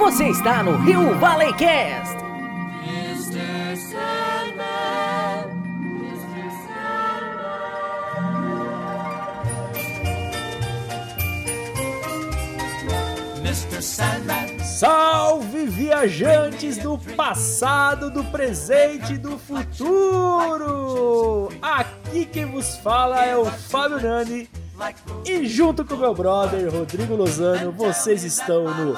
Você está no Rio Valley Cast. Mr. Sandman, Mr. Sandman. Mr. Sandman. Salve viajantes do passado, do presente e do futuro! Aqui quem vos fala é o Fábio Nani e junto com meu brother Rodrigo Lozano, vocês estão no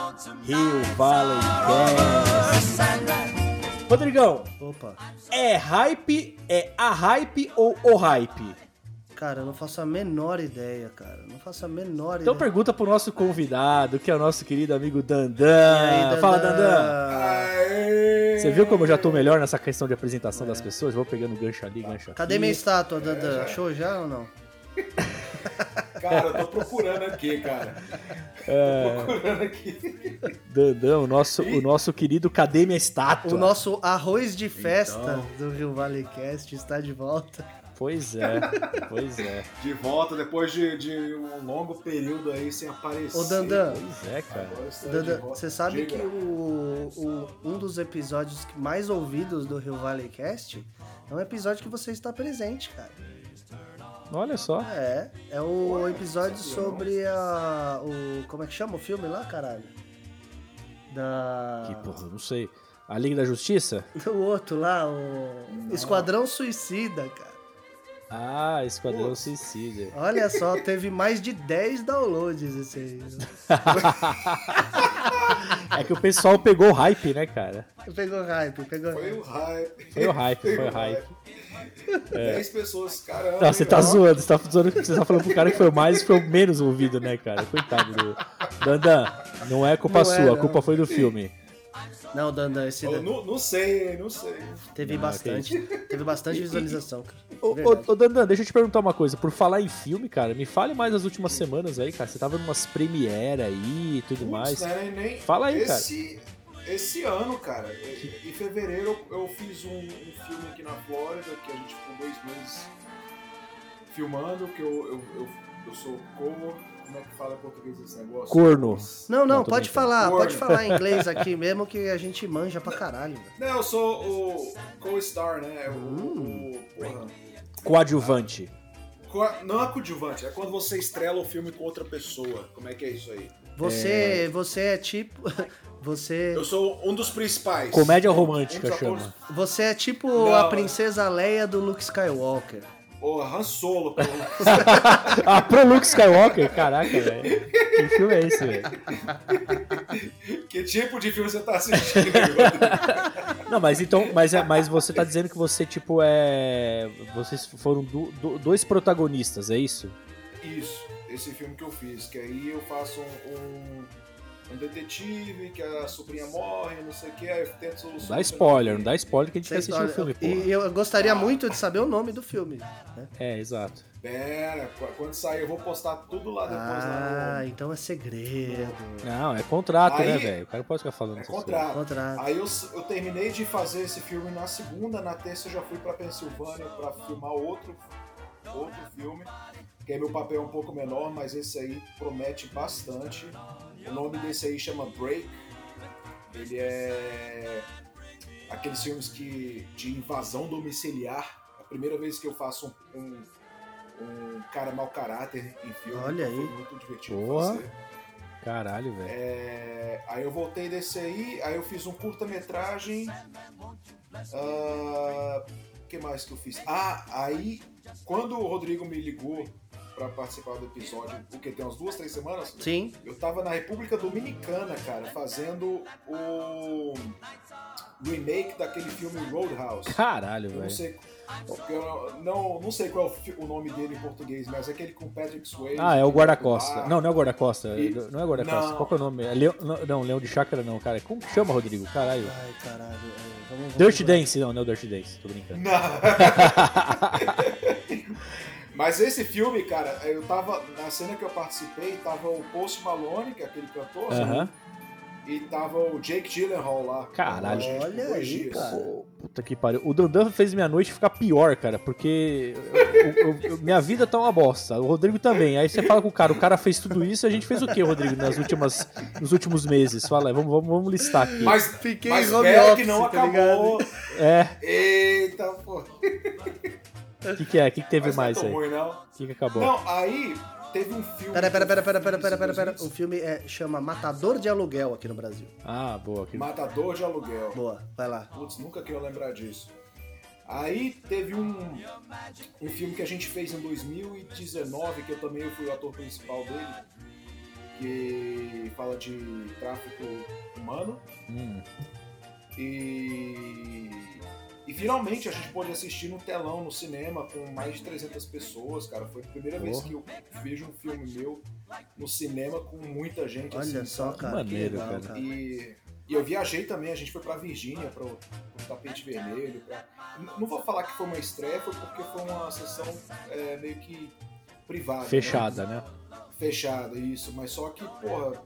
Rio Valley Cast. Rodrigão, Opa, é hype, é a hype ou o hype? cara, eu não faço a menor ideia, cara. Não faço a menor Então ideia. pergunta pro nosso convidado, que é o nosso querido amigo Dandan. Aí, Dandan? Fala, Dandan. Você viu como eu já tô melhor nessa questão de apresentação das pessoas? Vou pegando gancho ali, gancho aqui. Cadê minha estátua, Dandan? Achou já ou não? Cara, eu tô procurando aqui, cara. Tô procurando aqui. Dandan, o nosso, o nosso querido Cadê Minha Estátua? O nosso arroz de festa do Rio Valley Cast está de volta. Pois é, pois é. De volta depois de, de um longo período aí sem aparecer. Ô, Dandan, Pois é, cara. De Dandan, você sabe Diga. que o, o- um dos episódios mais ouvidos do Rio Valley Cast é um episódio que você está presente, cara. Olha só. É, é o episódio sobre a. O, como é que chama o filme lá, caralho? Da. Que porra, não sei. A Liga da Justiça? O outro lá, o. Esquadrão Suicida, cara. Ah, Esquadrão. Suicida. Olha só, teve mais de 10 downloads esse aí. É que o pessoal pegou o hype, né, cara? Pegou hype, pegou. Foi o hype. Foi o hype, foi o hype. 10 pessoas, caramba. Não, você tá ó. zoando, você tá, zoando, você tá falando pro cara que foi o mais e foi o menos ouvido, né, cara? Coitado do. Dandan, não é culpa Não é, sua, a não. culpa foi do filme. Não, Dandan, esse Eu não, não sei, não sei. teve Ah, bastante. Teve bastante visualização, cara. Ô, ô, ô, Dandan, deixa eu te perguntar uma coisa. Por falar em filme, cara, me fale mais das últimas semanas aí, cara. Você tava numas premiere aí e tudo Putz, mais. né, nem- Fala aí, cara. Esse, ano, cara, em fevereiro eu, fiz um, um filme aqui na Flórida, que a gente ficou dois meses filmando, que eu, eu, eu, eu sou co... Como é que fala em português esse negócio? Corno. Não, não, pode falar, pode Corno. falar em inglês aqui mesmo que a gente manja pra caralho. velho. Não, eu sou o co-star, né? O, Hum. o- porra. Coadjuvante. Co- Não é coadjuvante, é quando você estrela o filme com outra pessoa. Como é que é isso aí? Você, você é tipo. Você, Eu sou um dos principais. Comédia Um- um romântica atores- chama. você é tipo Não. a princesa Leia do Luke Skywalker. Ô, Han Solo, pô. Ah, pro Luke Skywalker? Caraca, velho. Que filme é esse, velho? que tipo de filme você tá assistindo? Não, mas então, mas, é- mas você tá dizendo que você, tipo, é. Vocês foram do- do- dois protagonistas, é isso? Isso, esse filme que eu fiz, que aí eu faço um, um, um detetive, que a sobrinha morre, não sei o que, aí eu tento solucionar. Dá spoiler, não dá spoiler que a gente quer Você- assistir o filme, pô. e eu gostaria muito de saber o nome do filme. né? É, exato. Pera, qu- quando sair eu vou postar tudo lá depois Ah, lá então é segredo. Não, é contrato, né, Aí- velho? O cara pode ficar falando no. É contrato. Contrato. Aí eu, eu terminei de fazer esse filme na segunda, na terça eu já fui pra Pensilvânia pra filmar outro, outro filme, que aí meu papel é um pouco menor, mas esse aí promete bastante. O nome desse aí chama Break. Ele é aqueles filmes que de invasão domiciliar. A primeira vez que eu faço um, um, um cara mau caráter em filme. Olha então aí. Muito divertido Boa. fazer. Caralho, velho. É, aí eu voltei desse aí, aí eu fiz um curta-metragem. O que mais que eu fiz? Ah, aí quando o Rodrigo me ligou pra participar do episódio, o que tem umas duas, três semanas, Sim. eu tava na República Dominicana, cara, fazendo o remake daquele filme Roadhouse. Caralho, Eu não velho. sei, eu não, não sei qual é o nome dele em português, mas é aquele com Patrick Swayze. Ah, é o guarda-costa. lá. Não, não é o guarda-costa. E- Não é o guarda-costa. Qual que é o nome? É Leão... Não, não, Leão de Chácara não, cara. Como que chama, Rodrigo? Caralho. Ai, caralho. é, Vamos, vamos Dirty procurar. Dance. Não, não é o Dirty Dance. Tô brincando. Não. Mas esse filme, cara, eu tava. Na cena que eu participei, tava o Post Malone, que é aquele cantor, Aham. e tava o Jake Gyllenhaal lá. Caralho. Gente, Olha aí, dias. cara. Puta que pariu. O Dandan fez minha noite ficar pior, cara, porque eu- eu- eu- minha vida tá uma bosta. O Rodrigo também. Aí você fala com o cara, o cara fez tudo isso, a gente fez o quê, Rodrigo, nas últimas, nos últimos meses? Fala aí, vamos, vamos, vamos listar aqui. Mas, Fiquei mas home office, que não tá acabou. É, Eita, pô. o que, que é? O que, que teve Mas não é mais tão aí? ruim, não. O que, que acabou? Não, aí teve um filme. Pera, pera, pera, pera, pera, pera, pera, pera. O 2015, filme é, chama Matador de Aluguel aqui no Brasil. Ah, boa. Que... Matador de Aluguel. Boa, vai lá. Putz, nunca que eu lembrar disso. Aí teve um, um filme que a gente fez em 2019, que eu também fui o ator principal dele, que fala de tráfico humano. Hum, E, e finalmente a gente pôde assistir no telão, no cinema, com mais de 300 pessoas, cara. Foi a primeira vez Porra. que eu vejo um filme meu no cinema com muita gente. Olha assim, só, sabe? cara, maneiro, cara. cara. E, e eu viajei também, a gente foi pra Virgínia, pro, pro tapete vermelho. pra- Não vou falar que foi uma estreia, foi porque foi uma sessão é, meio que privada. né? fechada, né? Fechada, isso. Mas só que, porra,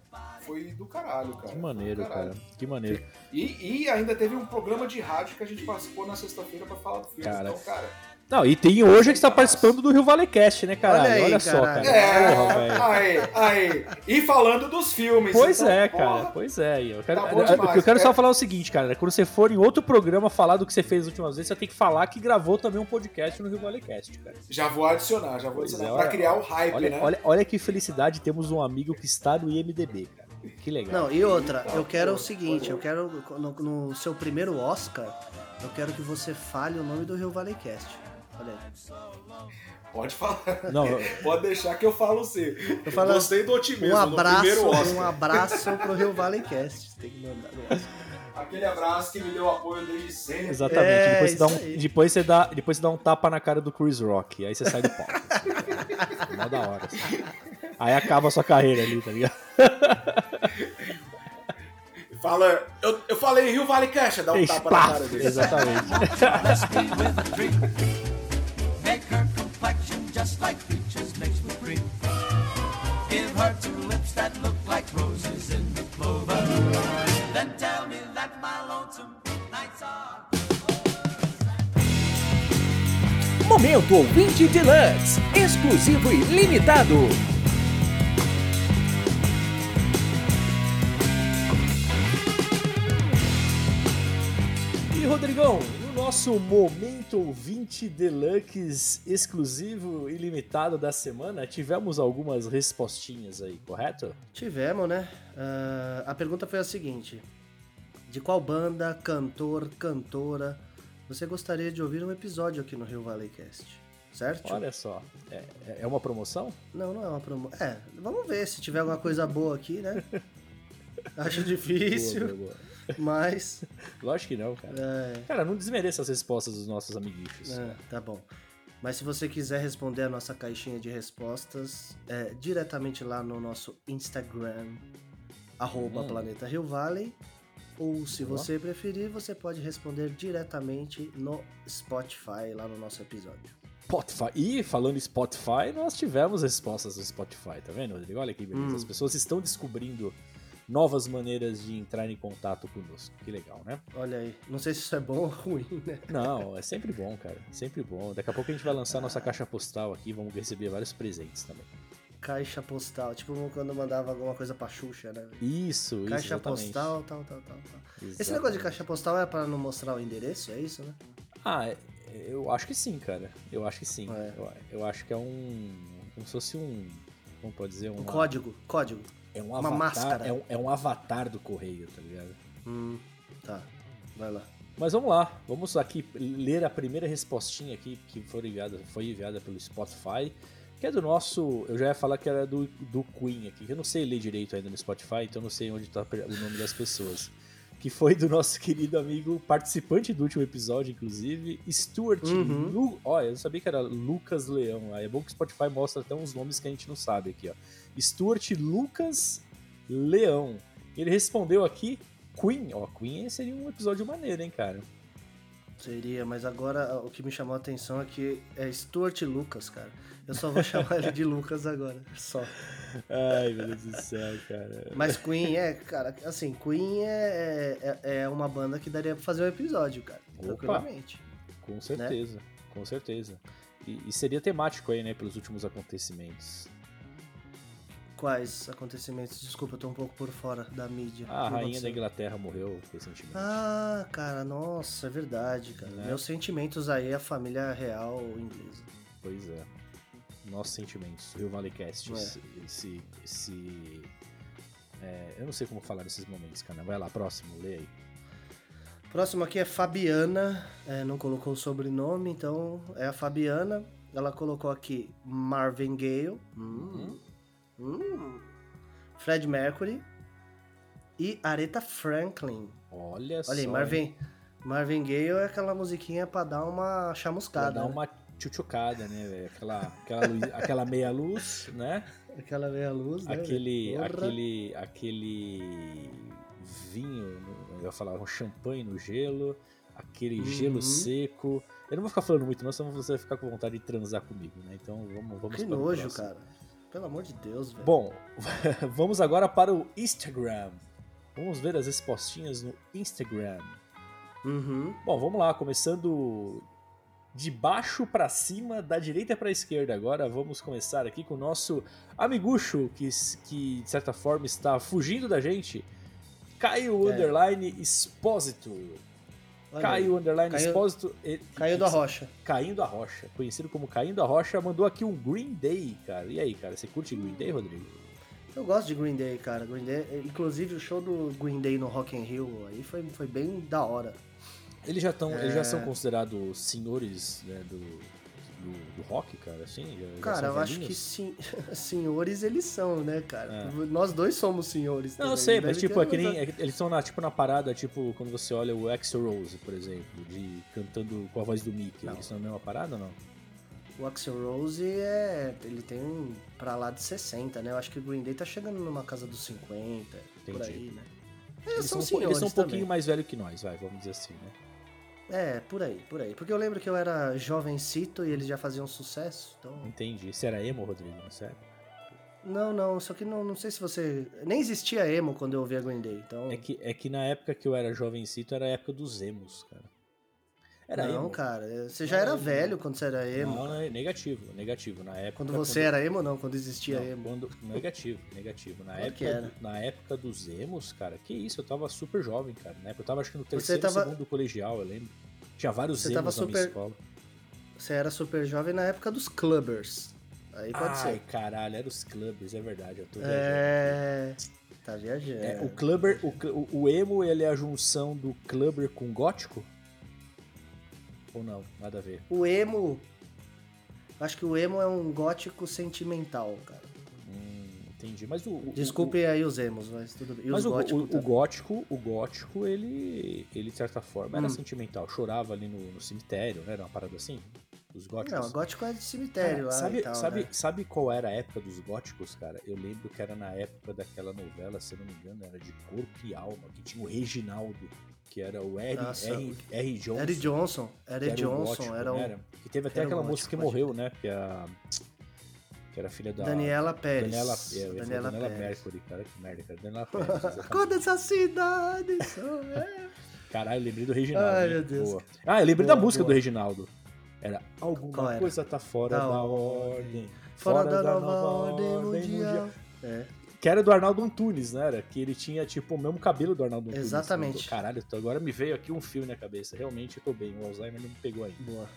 foi do caralho, cara. Que maneiro, cara. Que maneiro. E, e ainda teve um programa de rádio que a gente participou na sexta-feira pra falar do filme. Cara. Então, cara. Não, e tem hoje que você tá participando do Rio Valecast, né, caralho? Olha Olha, aí, só, caralho. cara. É, Porra, velho. aí, aí. E falando dos filmes. Pois então, é, porra, cara. Pois é. Eu quero, Tá que eu demais, quero só é. falar é o seguinte, cara. Quando você for em outro programa falar do que você fez as últimas vezes, você tem que falar que gravou também um podcast no Rio Valecast, cara. Já vou adicionar, já vou Pois adicionar. é, pra olha- criar o hype, Olha, né? olha, olha que felicidade temos um amigo que está no IMDB, cara. Que legal. Não, e outra, eu quero o seguinte, eu quero, no, no seu primeiro Oscar, eu quero que você fale o nome do Rio Valecast. Olha aí. Pode falar. Não, Pode deixar que eu falo sim. Eu falo- Gostei do otimismo. Um no primeiro abraço, Oscar. um abraço pro Rio Valecast. Tem que mandar no Oscar. Aquele abraço que me deu apoio desde sempre. Exatamente. É, depois, você dá um, depois, você dá, depois você dá um tapa na cara do Chris Rock. Aí você sai do palco. Assim, Mó da hora. assim. Aí acaba a sua carreira ali, tá ligado? Fala, eu, eu falei Rio Vale Cash, dá um Fez tapa na cara dele. Exatamente. Make her complexion just like peaches mixed with cream. Give her two lips that look like roses in the clover. Then tell me Momento Ouvinte Deluxe, exclusivo e limitado. E Rodrigão, no nosso momento ouvinte deluxe exclusivo e limitado da semana, tivemos algumas respostinhas aí, correto? Tivemos, né? Ah, a pergunta foi a seguinte: De qual banda, cantor, cantora você gostaria de ouvir um episódio aqui no Rio Valecast? Certo? Olha só, é, é uma promoção? Não, não é uma promo. É, vamos ver se tiver alguma coisa boa aqui, né? Acho difícil, Boa, boa, boa. mas. Lógico que não, cara. É, Cara, não desmereça as respostas dos nossos amiguinhos. é, tá bom. Mas se você quiser responder a nossa caixinha de respostas, é, diretamente lá no nosso Instagram, arroba Hum. Planeta Rio Valley. Ou se você preferir, você pode responder diretamente no Spotify, lá no nosso episódio. Spotify. E falando em Spotify, nós tivemos respostas do Spotify, tá vendo, Rodrigo? Olha que beleza. Hum. As pessoas estão descobrindo novas maneiras de entrar em contato conosco. Que legal, né? Olha aí, não sei se isso é bom ou ruim, né? Não, é sempre bom, cara. Sempre bom. Daqui a pouco a gente vai lançar nossa caixa postal aqui, vamos receber vários presentes também. Caixa postal, tipo quando mandava alguma coisa pra Xuxa, né? Isso, isso. Caixa postal, tal, tal, tal, tal. Esse negócio de caixa postal é pra não mostrar o endereço, é isso, né? Ah, é- eu acho que sim, cara. Eu acho que sim. É. Eu, eu acho que é um. Como se fosse um. Como pode dizer? Um uma- código, código. É um uma avatar. máscara. É um, é um avatar do correio, tá ligado? Hum, tá. Vai lá. Mas vamos lá, vamos aqui ler a primeira respostinha aqui que foi enviada, foi enviada pelo Spotify, que é do nosso. Eu já ia falar que era do, do Queen aqui, que eu não sei ler direito ainda no Spotify, então eu não sei onde tá o nome das pessoas. Que foi do nosso querido amigo, participante do último episódio, inclusive, Stuart Uhum. Lu. Eu não sabia que era Lucas Leão. Aí é bom que o Spotify mostra até uns nomes que a gente não sabe aqui, ó. Stuart Lucas Leão. Ele respondeu aqui Queen, ó, Queen seria um episódio maneiro, hein, cara. Seria, mas agora o que me chamou a atenção é que é Stuart Lucas, cara. Eu só vou chamar ele de Lucas agora, só. Ai, meu Deus do céu, cara. Mas Queen é, cara, assim, Queen é, é, é uma banda que daria pra fazer um episódio, cara. Opa. Tranquilamente. Com certeza, com certeza. E, e seria temático aí, né, pelos últimos acontecimentos. Quais acontecimentos? Desculpa, eu tô um pouco por fora da mídia. A O que rainha da? Inglaterra morreu recentemente. Ah, cara, nossa, é verdade, cara. Né? Meus sentimentos aí à família real inglesa. Pois é. Nossos sentimentos. Rio Valleycast. É. Esse. esse, esse- é, eu não sei como falar nesses momentos, cara. Vai lá, próximo, lê aí. Próximo aqui é Fabiana, é, não colocou o sobrenome, então é a Fabiana. Ela colocou aqui Marvin Gaye, hum, hum, Fred Mercury e Aretha Franklin. Olha, só. Olha hein? Marvin, Marvin Gaye é aquela musiquinha pra dar uma Pra chamuscada. dar né? uma tchutchucada, né, velho? Aquela, aquela, luz- aquela meia luz, né? Aquela meia luz, né? aquele, aquele, aquele vinho, eu ia falar um champanhe no gelo, aquele gelo Uhum. seco. Eu não vou ficar falando muito, não, senão você vai ficar com vontade de transar comigo, né? Então vamos, vamos Que para nojo, cara. Pelo amor de Deus, velho. Bom, vamos agora para o Instagram. Vamos ver as respostinhas no Instagram. Uhum. Bom, vamos lá, começando de baixo pra cima, da direita pra esquerda agora. Vamos começar aqui com o nosso amigucho, que, que de certa forma está fugindo da gente. Caio É. Underline Expósito. Olha Caio. Underline Caiu- Expósito. ele- Caiu da rocha. Caindo a Rocha. Conhecido como Caindo a Rocha, mandou aqui um Green Day, cara. E aí, cara, você curte Green Day, Rodrigo? Eu gosto de Green Day, cara. Green Day, inclusive o show do Green Day no Rock in Rio aí foi, foi bem da hora. Eles já, tão, eles já É. são considerados senhores né, do, do, do rock, cara, assim? Já- Cara, eu acho que sim, senhores eles são, né, cara? É. Nós dois somos senhores. Não, eu também, sei, deve mas tipo, é nem, é eles estão na, tipo, na parada, tipo, quando você olha o Axl Rose, por exemplo, de cantando com a voz do Mickey. Não. Eles estão na mesma parada ou não? O Axel Rose é. Ele tem um pra lá de 60, né? Eu acho que o Green Day tá chegando numa casa dos 50, por Entendi. aí, né? Eles são, eles são um pouquinho mais velhos que nós, vai, vamos dizer assim, né? É, por aí, por aí. Porque eu lembro que eu era jovencito e eles já faziam sucesso, então. Entendi. Você era emo, Rodrigo, não sério? Não, não, só que não, não sei se você. Nem existia emo quando eu ouvia Green Day, então. É que, é que na época que eu era jovencito, era a época dos emos, cara. Era não, emo. cara, você já era velho quando você era emo. Não, não, é negativo, negativo. Na época, Quando você era emo, não, quando existia Não, emo. quando- negativo, negativo. Na Claro época, na época dos emos, cara, que isso, eu tava super jovem, cara. Na época eu tava acho que no terceiro, tava- segundo colegial, eu lembro. Tinha vários Você emos tava na minha super- escola. Você era super jovem na época dos clubbers. Aí pode Ai, ser. caralho, era os clubbers, é verdade, eu tô viajando. É. Tá viajando. É, o clubber, o, cl- o, o emo, ele é a junção do clubber com gótico? Ou não? Nada a ver. O emo. Acho que o emo é um gótico sentimental, cara. Hum, entendi. Mas o, o- Desculpe aí os emos, mas tudo bem. E o, mas os o, góticos o, o gótico, o gótico, ele, ele de certa forma era Hum. sentimental. Chorava ali no, no cemitério, né? Era uma parada assim. Os góticos. Não, gótico é de cemitério lá sabe, tal, sabe, né? sabe qual era a época dos góticos, cara? Eu lembro que era na época daquela novela, se não me engano, era de Corpo e Alma, que tinha o Reginaldo, que era o R. Nossa, R, R. Johnson. Eric Johnson. era Johnson gótico, era um né? Era- Que teve até era aquela gótico, moça que morreu, né? Que, a, que era filha da. Daniela Pérez. Daniela, é, eu Daniela Daniela Pérez. Mercury, cara, que merda, cara. Daniela Pérez. Quando essa cidade. Caralho, lembrei do Reginaldo. Ai, hein? meu Deus. Boa. Ah, eu lembrei Boa, da música boa. do Reginaldo. Era Alguma era? coisa tá fora Da da, ordem. ordem. Fora, da, nova ordem mundial. É. Que era do Arnaldo Antunes, né? Era que ele tinha, tipo, o mesmo cabelo do Arnaldo Antunes. Exatamente. Caralho, tô- agora me veio aqui um filme na cabeça. Realmente eu tô bem. O Alzheimer não me pegou ainda. Boa.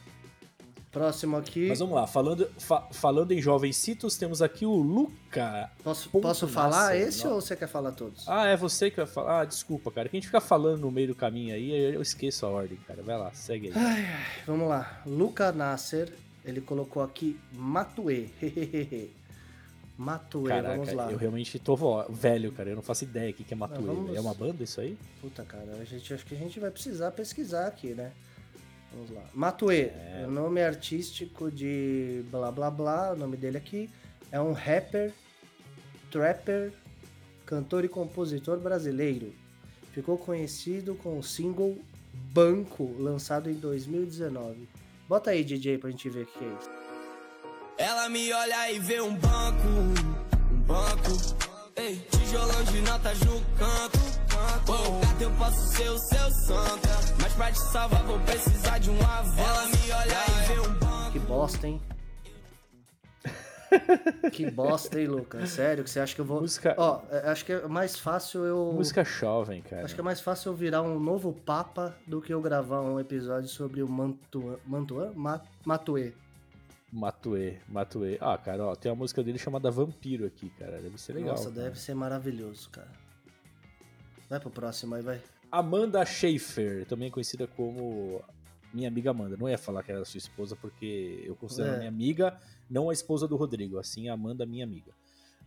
Próximo aqui. Mas vamos lá, falando, fa- falando em jovencitos, temos aqui o Luca. Posso, Ponto posso falar esse não. ou você quer falar todos? Ah, é você que vai falar. Ah, desculpa, cara. Que a gente fica falando no meio do caminho aí, eu esqueço a ordem, cara. Vai lá, segue aí. Vamos lá. Luca Nasser, ele colocou aqui Matue. Matue, Caraca, vamos lá. eu realmente tô velho, cara. Eu não faço ideia o que é Matuê. Não, vamos- É uma banda isso aí? Puta, cara, a gente, acho que a gente vai precisar pesquisar aqui, né? Vamos lá. Matue, É. o nome artístico de blá blá blá, o nome dele aqui é um rapper, trapper, cantor e compositor brasileiro. Ficou conhecido com o single Banco, lançado em 2019. Bota aí, DJ, pra gente ver o que é isso. Ela me olha e vê um banco, um banco. Ei, tijolão de notas no canto. Pô, gato, eu posso ser o seu santo. Mas pra te salvar, vou precisar de um avô. Ela me olha e vê um banco. Que bosta, hein? que bosta, hein, Lucas? Sério, que você acha que eu vou. Música- Ó, é, acho que é mais fácil eu. Música jovem, cara. Acho que é mais fácil eu virar um novo Papa do que eu gravar um episódio sobre o Mantuan. Mantuan? Ma- Matue. Matue, Matue. Ah, cara, ó, tem uma música dele chamada Vampiro aqui, cara. Deve ser legal. Nossa, cara. deve ser maravilhoso, cara. Vai pro próximo aí, vai. Amanda Schaefer, também conhecida como minha amiga Amanda. Não ia falar que era sua esposa porque eu considero É. minha amiga, não a esposa do Rodrigo, assim a Amanda minha amiga.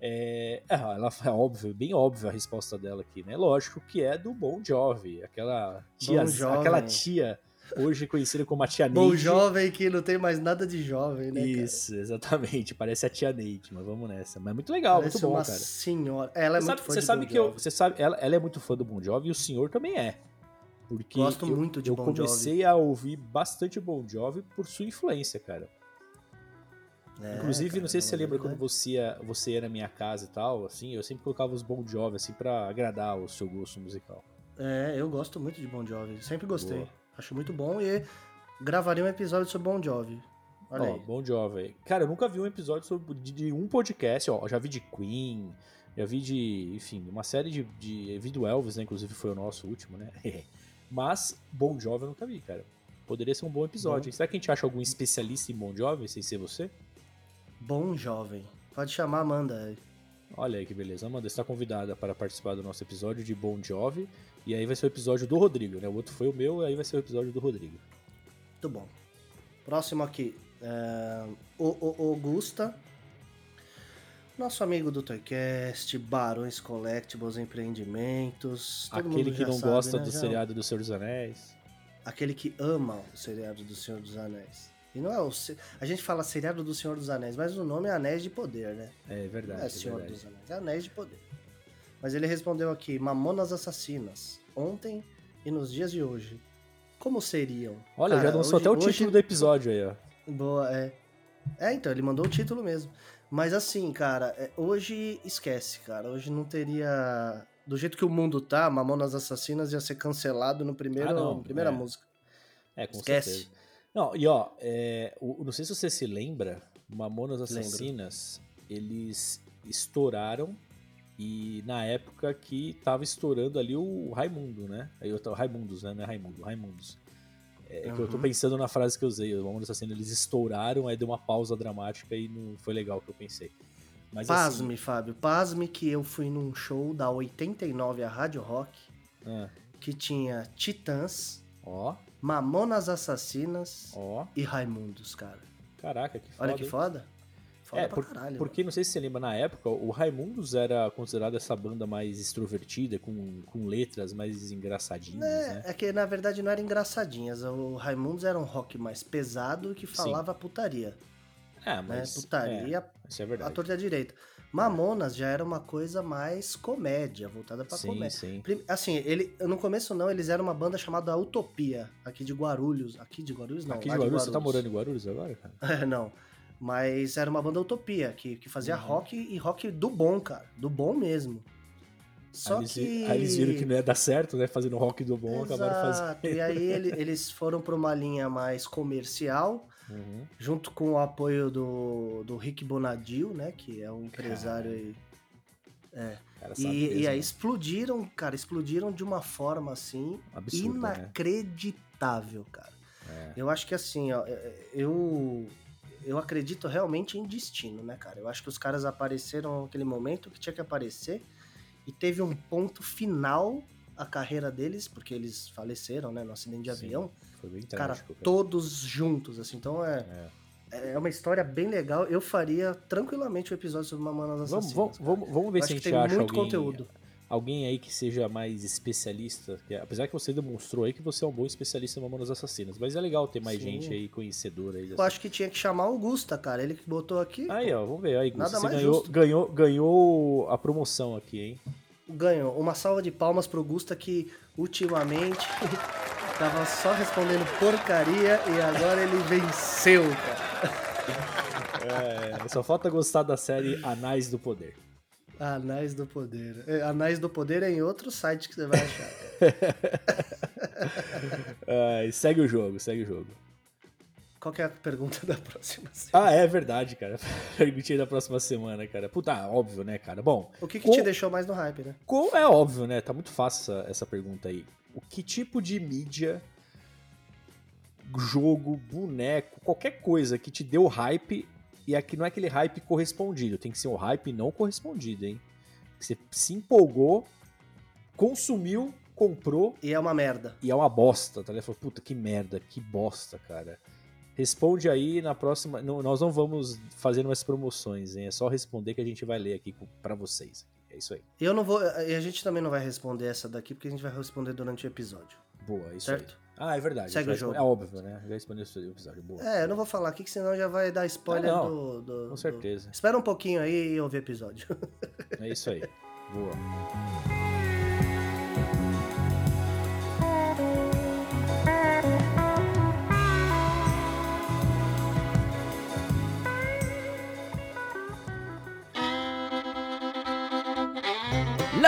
É, é, ela é óbvio, bem óbvia a resposta dela aqui, né? Lógico que é do Bon Jovi, aquela tia, Bon Jovi. aquela tia hoje conhecida como a tia Bom Neide. jovem que não tem mais nada de jovem, né? cara? Isso, exatamente, parece a tia Neide, mas vamos nessa. Mas muito legal, Parece muito bom, uma cara. senhora. Ela é Você muito sabe, fã você sabe que eu, Jovi. você sabe, ela, ela é muito fã do Bon Jovi e o senhor também é. Porque Gosto eu, muito de eu Bon Jovi. comecei a ouvir bastante Bon Jovi por sua influência, cara. É, Inclusive, cara, não sei se você é lembra quando você você ia na minha casa e tal, assim, eu sempre colocava os Bon Jovi, assim, pra agradar o seu gosto musical. É, eu gosto muito de Bon Jovi. Sempre gostei. Boa. Acho muito bom e gravaria um episódio sobre Bon Jovi. Olha Ó, aí. Bon Jovi. Cara, eu nunca vi um episódio sobre, de, de um podcast, ó, já vi de Queen, já vi de, enfim, uma série de, de vi do Elvis, né, inclusive foi o nosso último, né, mas Bon Jovi eu nunca vi, cara. Poderia ser um bom episódio. Bom. Será que a gente acha algum especialista em Bon Jovi, sem ser você? Bom jovem. Pode chamar a Amanda. Olha aí que beleza. Amanda está convidada para participar do nosso episódio de Bon Jovi. E aí vai ser o episódio do Rodrigo, né? O outro foi o meu, e aí vai ser o episódio do Rodrigo. Muito bom. Próximo aqui. É, o, o Augusta. Nosso amigo do Toycast, Barões Collectibles Empreendimentos. Aquele que não sabe, gosta né? do Já- seriado do Senhor dos Anéis. Aquele que ama o seriado do Senhor dos Anéis. E não é o. A gente fala seriado do Senhor dos Anéis, mas o nome é Anéis de Poder, né? É verdade. Não é é Senhor verdade. dos Anéis, é Anéis de Poder. Mas ele respondeu aqui: Mamonas Assassinas, ontem e nos dias de hoje. Como seriam? Olha, Cara, já lançou hoje- até o hoje- título do episódio aí, ó. Boa, é. É, então, ele mandou o título mesmo. Mas assim, cara, é, hoje esquece, cara. Hoje não teria. Do jeito que o mundo tá, Mamonas Assassinas ia ser cancelado no primeiro, Ah, não, na primeira é. música. É, com Esquece. certeza. Não, e ó, é, o- não sei se você se lembra, Mamonas Lembro. Assassinas, eles estouraram e na época que tava estourando ali o Raimundo, né? Aí eu tava, Raimundos, né? Não é Raimundo, Raimundos. É que eu tô Uhum. pensando na frase que eu usei, o Mamonas Assassinas, eles estouraram, aí deu uma pausa dramática e não foi legal o que eu pensei. Mas Pasme, Fábio, pasme que eu fui num show da 89 a Rádio Rock assim, ah, que tinha Titãs, ó, Mamonas Assassinas ó, e Raimundos, cara. caraca, que foda. Olha que hein? foda. Foda É, pra por- caralho. porque não sei se você lembra, na época, o Raimundos era considerado essa banda mais extrovertida, com, com letras mais engraçadinhas, É, né? é que na verdade não eram engraçadinhas. O Raimundos era um rock mais pesado que falava putaria. É, Né? mas. Putaria, É, isso é a verdade. torta a direita. Mamonas já era uma coisa mais comédia, voltada pra Sim, comédia. sim. Assim, ele, no começo não, eles eram uma banda chamada Utopia, aqui de Guarulhos. Aqui de Guarulhos não, Aqui lá de Guarulhos, você tá morando em Guarulhos agora, cara? É, não. Mas era uma banda Utopia, que, que fazia Uhum. rock e rock do bom, cara. Do bom mesmo. Só aí, eles, que. aí eles viram que não ia dar certo, né? Fazendo rock do bom, acabaram Exato. fazendo. E aí ele- eles foram pra uma linha mais comercial, Uhum. junto com o apoio do, do Rick Bonadil, né? Que é um empresário aí. O cara E, mesmo, e aí né? explodiram, cara, explodiram de uma forma assim né? inacreditável, cara. É. Eu acho que assim, ó, é, eu eu acredito realmente em destino, né, cara? Eu acho que os caras apareceram naquele momento que tinha que aparecer e teve um ponto final a carreira deles, porque eles faleceram, né, no acidente de Sim, avião. Foi bem Cara, trágico, cara. todos juntos, assim. Então é, é uma história bem legal. Eu faria tranquilamente o episódio sobre Mamonas Assassinas. vamos, cara. vamos, vamos ver Eu se a gente tem acha muito alguém, conteúdo. alguém aí que seja mais especialista. que- apesar que você demonstrou aí que você é um bom especialista em Mamonas Assassinas. Mas é legal ter mais Sim. gente aí conhecedora aí. Eu acho que tinha que chamar o Augusta, cara. Ele que botou aqui. Aí, ó, vamos ver. Aí, você ganhou, justo. ganhou, ganhou a promoção aqui, hein? ganhou. Uma salva de palmas pro Gusta que ultimamente Tava só respondendo porcaria e agora ele venceu, cara. É, só falta gostar da série Anais do Poder. Anais do Poder. É, Anais do Poder é em outro site que você vai achar. É, segue o jogo, segue o jogo. Qual que é a pergunta da próxima semana? Ah, é verdade, cara. Perguntinha da próxima semana, cara. Puta, óbvio, né, cara? Bom, O que, que com- te deixou mais no hype, né? com- é óbvio, né? Tá muito fácil essa, essa pergunta aí. O que tipo de mídia, jogo, boneco, qualquer coisa que te deu hype e aqui não é aquele hype correspondido, tem que ser um hype não correspondido, hein? Você se empolgou, consumiu, comprou E é uma merda. e é uma bosta, tá ligado? Falou, puta, que merda, que bosta, cara. Responde aí na próxima. não- nós não vamos fazer umas promoções, hein? É só responder que a gente vai ler aqui pra vocês. É isso aí. Eu não vou. E a gente também não vai responder essa daqui, porque a gente vai responder durante o episódio. Boa, é isso Certo? aí. Ah, é verdade. Segue o jogo. É óbvio, né? Já respondeu o episódio. Boa. É, eu não vou falar aqui, que senão já vai dar spoiler Ah, do, do- Com do- certeza. Espera um pouquinho aí e ouve o episódio. É isso aí. Boa.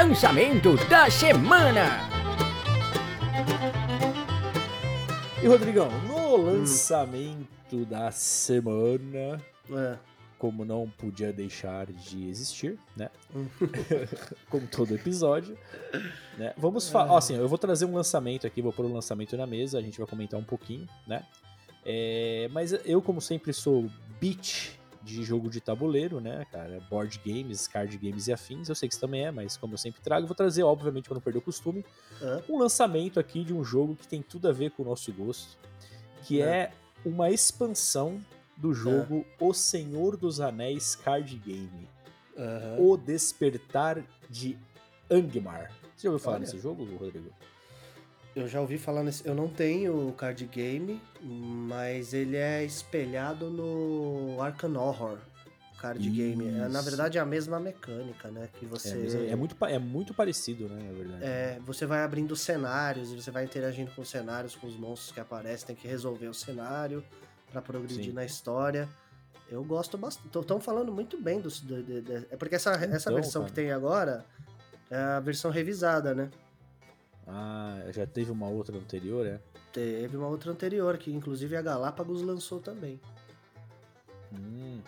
Lançamento da semana. E, Rodrigão, no lançamento da semana, É. como não podia deixar de existir, né? Hum. como todo episódio, né? Vamos falar, assim, eu vou trazer um lançamento aqui, vou pôr um lançamento na mesa, a gente vai comentar um pouquinho, né? É, mas eu, como sempre, sou beat de jogo de tabuleiro, né, cara? Board games, card games e afins. Eu sei que isso também é, mas como eu sempre trago, vou trazer, obviamente, para não perder o costume, Hã? um lançamento aqui de um jogo que tem tudo a ver com o nosso gosto, que é, uma expansão do jogo O Senhor dos Anéis Card Game. Aham. O Despertar de Angmar. Você já ouviu falar Olha. nesse jogo, Rodrigo? Eu já ouvi falar nesse. Eu não tenho o card game, mas ele é espelhado no Arkham Horror card game. É, na Isso. verdade é a mesma mecânica, né? Que É, você. é, é muito, é muito parecido, né, na verdade. É, você vai abrindo cenários e você vai interagindo com os cenários, com os monstros que aparecem, tem que resolver o cenário pra progredir Sim. na história. Eu gosto bastante. Estão falando muito bem do- é porque essa, essa Então, versão cara. que tem agora é a versão revisada, né? Ah, já teve uma outra anterior, é? Teve uma outra anterior, que inclusive a Galápagos lançou também. Hum.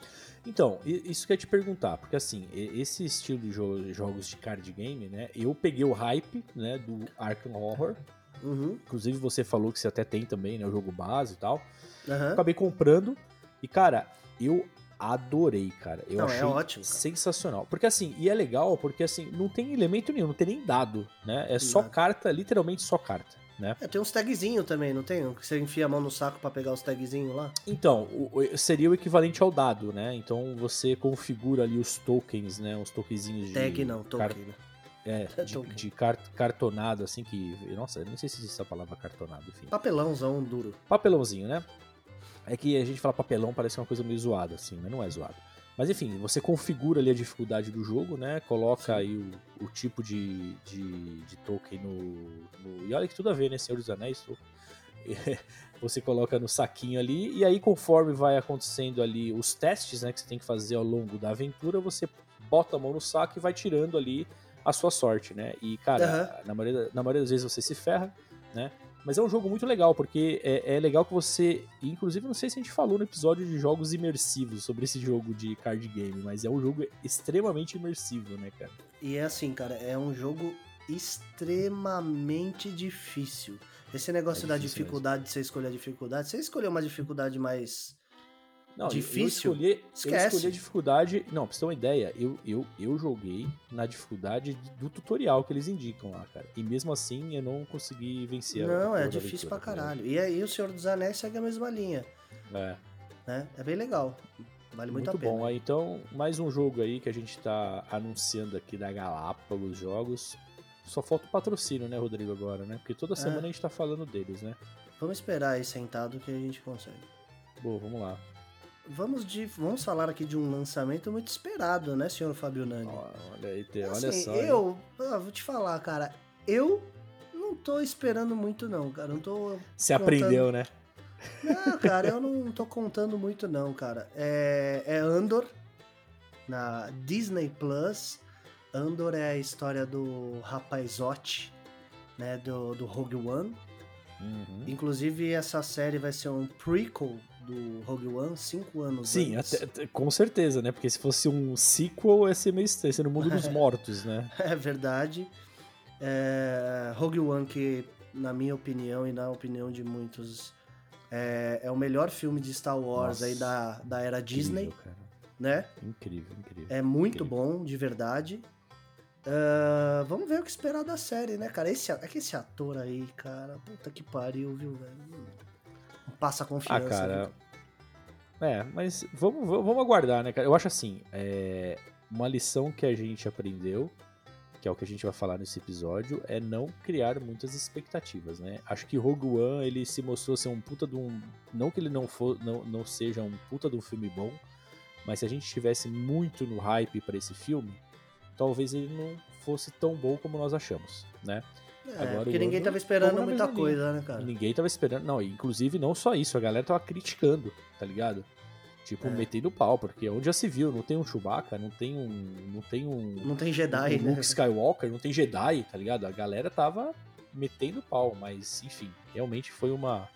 Então, isso que eu ia te perguntar, porque assim, esse estilo de jo- jogos de card game, né? Eu peguei o hype, né, do Arkham Horror. Uhum. Inclusive você falou que você até tem também, né, o jogo base e tal. Aham. Acabei comprando e, cara, eu adorei, cara. Eu Não, é achei ótimo, cara. sensacional. Porque assim, e é legal porque assim, não tem elemento nenhum, não tem nem dado, né? É só carta, literalmente só carta, né? É, tem uns tagzinhos também, não tem? Que você enfia a mão no saco pra pegar os tagzinhos lá? Então, o- o- seria o equivalente ao dado, né? Então você configura ali os tokens, né? Os tokenzinhos de. Tag não, car- token, né? É, de, Token. de car- cartonado, assim, que. Nossa, eu nem sei se existe essa palavra cartonado, enfim. Papelãozão duro. Papelãozinho, né? É que a gente fala papelão, parece uma coisa meio zoada, assim, mas não é zoado. Mas enfim, você configura ali a dificuldade do jogo, né? Coloca aí o, o tipo de, de, de token no, no- E olha que tudo a ver, né? Senhor dos Anéis, token. Você coloca no saquinho ali, e aí conforme vai acontecendo ali os testes, né? Que você tem que fazer ao longo da aventura, você bota a mão no saco e vai tirando ali a sua sorte, né? E, cara, na, maioria, na maioria das vezes você se ferra, né? Mas é um jogo muito legal, porque é, é legal que você. Inclusive, não sei se a gente falou no episódio de jogos imersivos sobre esse jogo de card game, mas é um jogo extremamente imersivo, né, cara? E é assim, cara, é um jogo extremamente difícil. Esse negócio É da dificuldade, de você escolher a dificuldade, você escolheu uma dificuldade mais. Não, Difícil? Eu escolhi, eu Esquece. escolhi a dificuldade. Não, pra você ter uma ideia, eu, eu, eu joguei na dificuldade do tutorial que eles indicam lá, cara. E mesmo assim eu não consegui vencer a Não, é porra da difícil pra aventura, caralho. E aí o Senhor dos Anéis segue a mesma linha, né? É. né? É bem legal. Vale muito, Muito, a pena. bom. Aí, então, mais um jogo aí que a gente tá anunciando aqui da Galápagos Jogos. Só falta o patrocínio, né, Rodrigo, agora, né? Porque toda semana a gente tá falando deles, né? Vamos esperar aí sentado que a gente consegue. Bom, vamos lá. Vamos, de, vamos falar aqui de um lançamento muito esperado, né, senhor Fábio Nani? Olha aí, Te- olha Assim, só. eu, ah, vou te falar, cara, eu não não tô esperando muito, não, cara. Não tô. Se contando- aprendeu, né? Não, cara, eu não tô contando muito, não, cara. É, é Andor, na Disney Plus. Andor é a história do rapazote, né, do, do Rogue One. Uhum. Inclusive, essa série vai ser um prequel do Rogue One, cinco anos Sim, antes. até- até- com certeza, né? Porque se fosse um sequel, ia ser meio estranho, ia ser no mundo dos mortos, né? É verdade. É, Rogue One, que na minha opinião e na opinião de muitos, é, é o melhor filme de Star Wars Nossa. aí da, da era Disney, Incrível, cara. né? Incrível, incrível. É muito Incrível. bom, de verdade. Ah, vamos ver o que esperar da série, né, cara? Esse, é que esse ator aí, cara, puta que pariu, viu, velho? Passa Ah, confiança. cara. viu? É, mas vamos, vamos aguardar, né, cara? Eu acho assim, é, uma lição que a gente aprendeu, que é o que a gente vai falar nesse episódio, é não criar muitas expectativas, né? Acho que Rogue One, ele se mostrou ser um puta de um... Não que ele não, for, não, não seja um puta de um filme bom, mas se a gente estivesse muito no hype pra esse filme, talvez ele não fosse tão bom como nós achamos, né? É, agora porque ninguém tava esperando muita coisa, né, cara? Ninguém tava esperando. Não, inclusive não só isso, a galera tava criticando, tá ligado? Tipo, É. metendo pau, porque onde já se viu, não tem um Chewbacca, não tem um. Não tem um. Não tem Jedi, um né? Luke Skywalker, não tem Jedi, tá ligado? A galera tava metendo pau, mas enfim, realmente foi uma.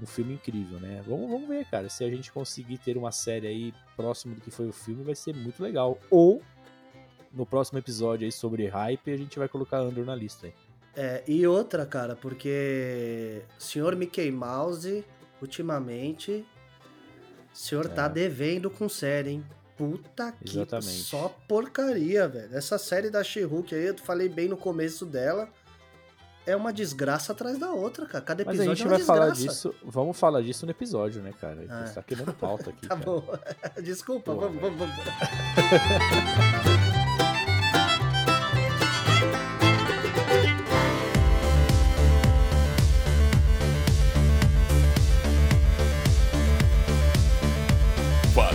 Um filme incrível, né? Vamos, vamos ver, cara. Se a gente conseguir ter uma série aí próximo do que foi o filme, vai ser muito legal. Ou, no próximo episódio aí sobre hype, a gente vai colocar Andor na lista aí. É, e outra, cara, porque o senhor Mickey Mouse, ultimamente, o senhor tá devendo com série, hein? Puta que Exatamente. só porcaria, velho. Essa série da She-Hulk aí, eu falei bem no começo dela, é uma desgraça atrás da outra, cara. Cada Mas episódio a gente é vai falar desgraça. disso. Vamos falar disso no episódio, né, cara? Você tá queimando pauta aqui. Tá cara. bom. Desculpa, Pô, vamos, vamos, vamos.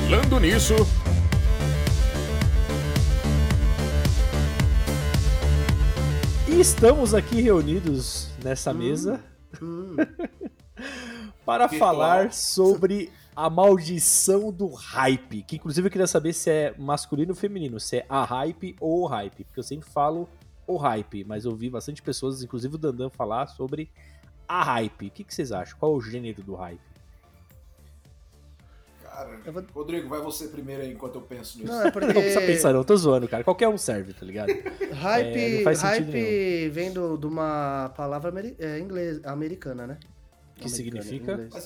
Falando nisso, E estamos aqui reunidos nessa mesa Hum, para Virtual. falar sobre a maldição do hype. Que inclusive eu queria saber se é masculino ou feminino, se é a hype ou o hype. Porque eu sempre falo o hype, mas eu vi bastante pessoas, inclusive o Dandan, falar sobre a hype. O que, que vocês acham? Qual é o gênero do hype? Cara, Eu vou- Rodrigo, vai você primeiro aí enquanto eu penso nisso. não, é porque... Não precisa pensar, não, tô zoando, cara. Qualquer um serve, tá ligado? Hype, É, faz sentido hype vem do- de uma palavra ameri- é, inglês, americana, né? Que Americana, significa? Mas,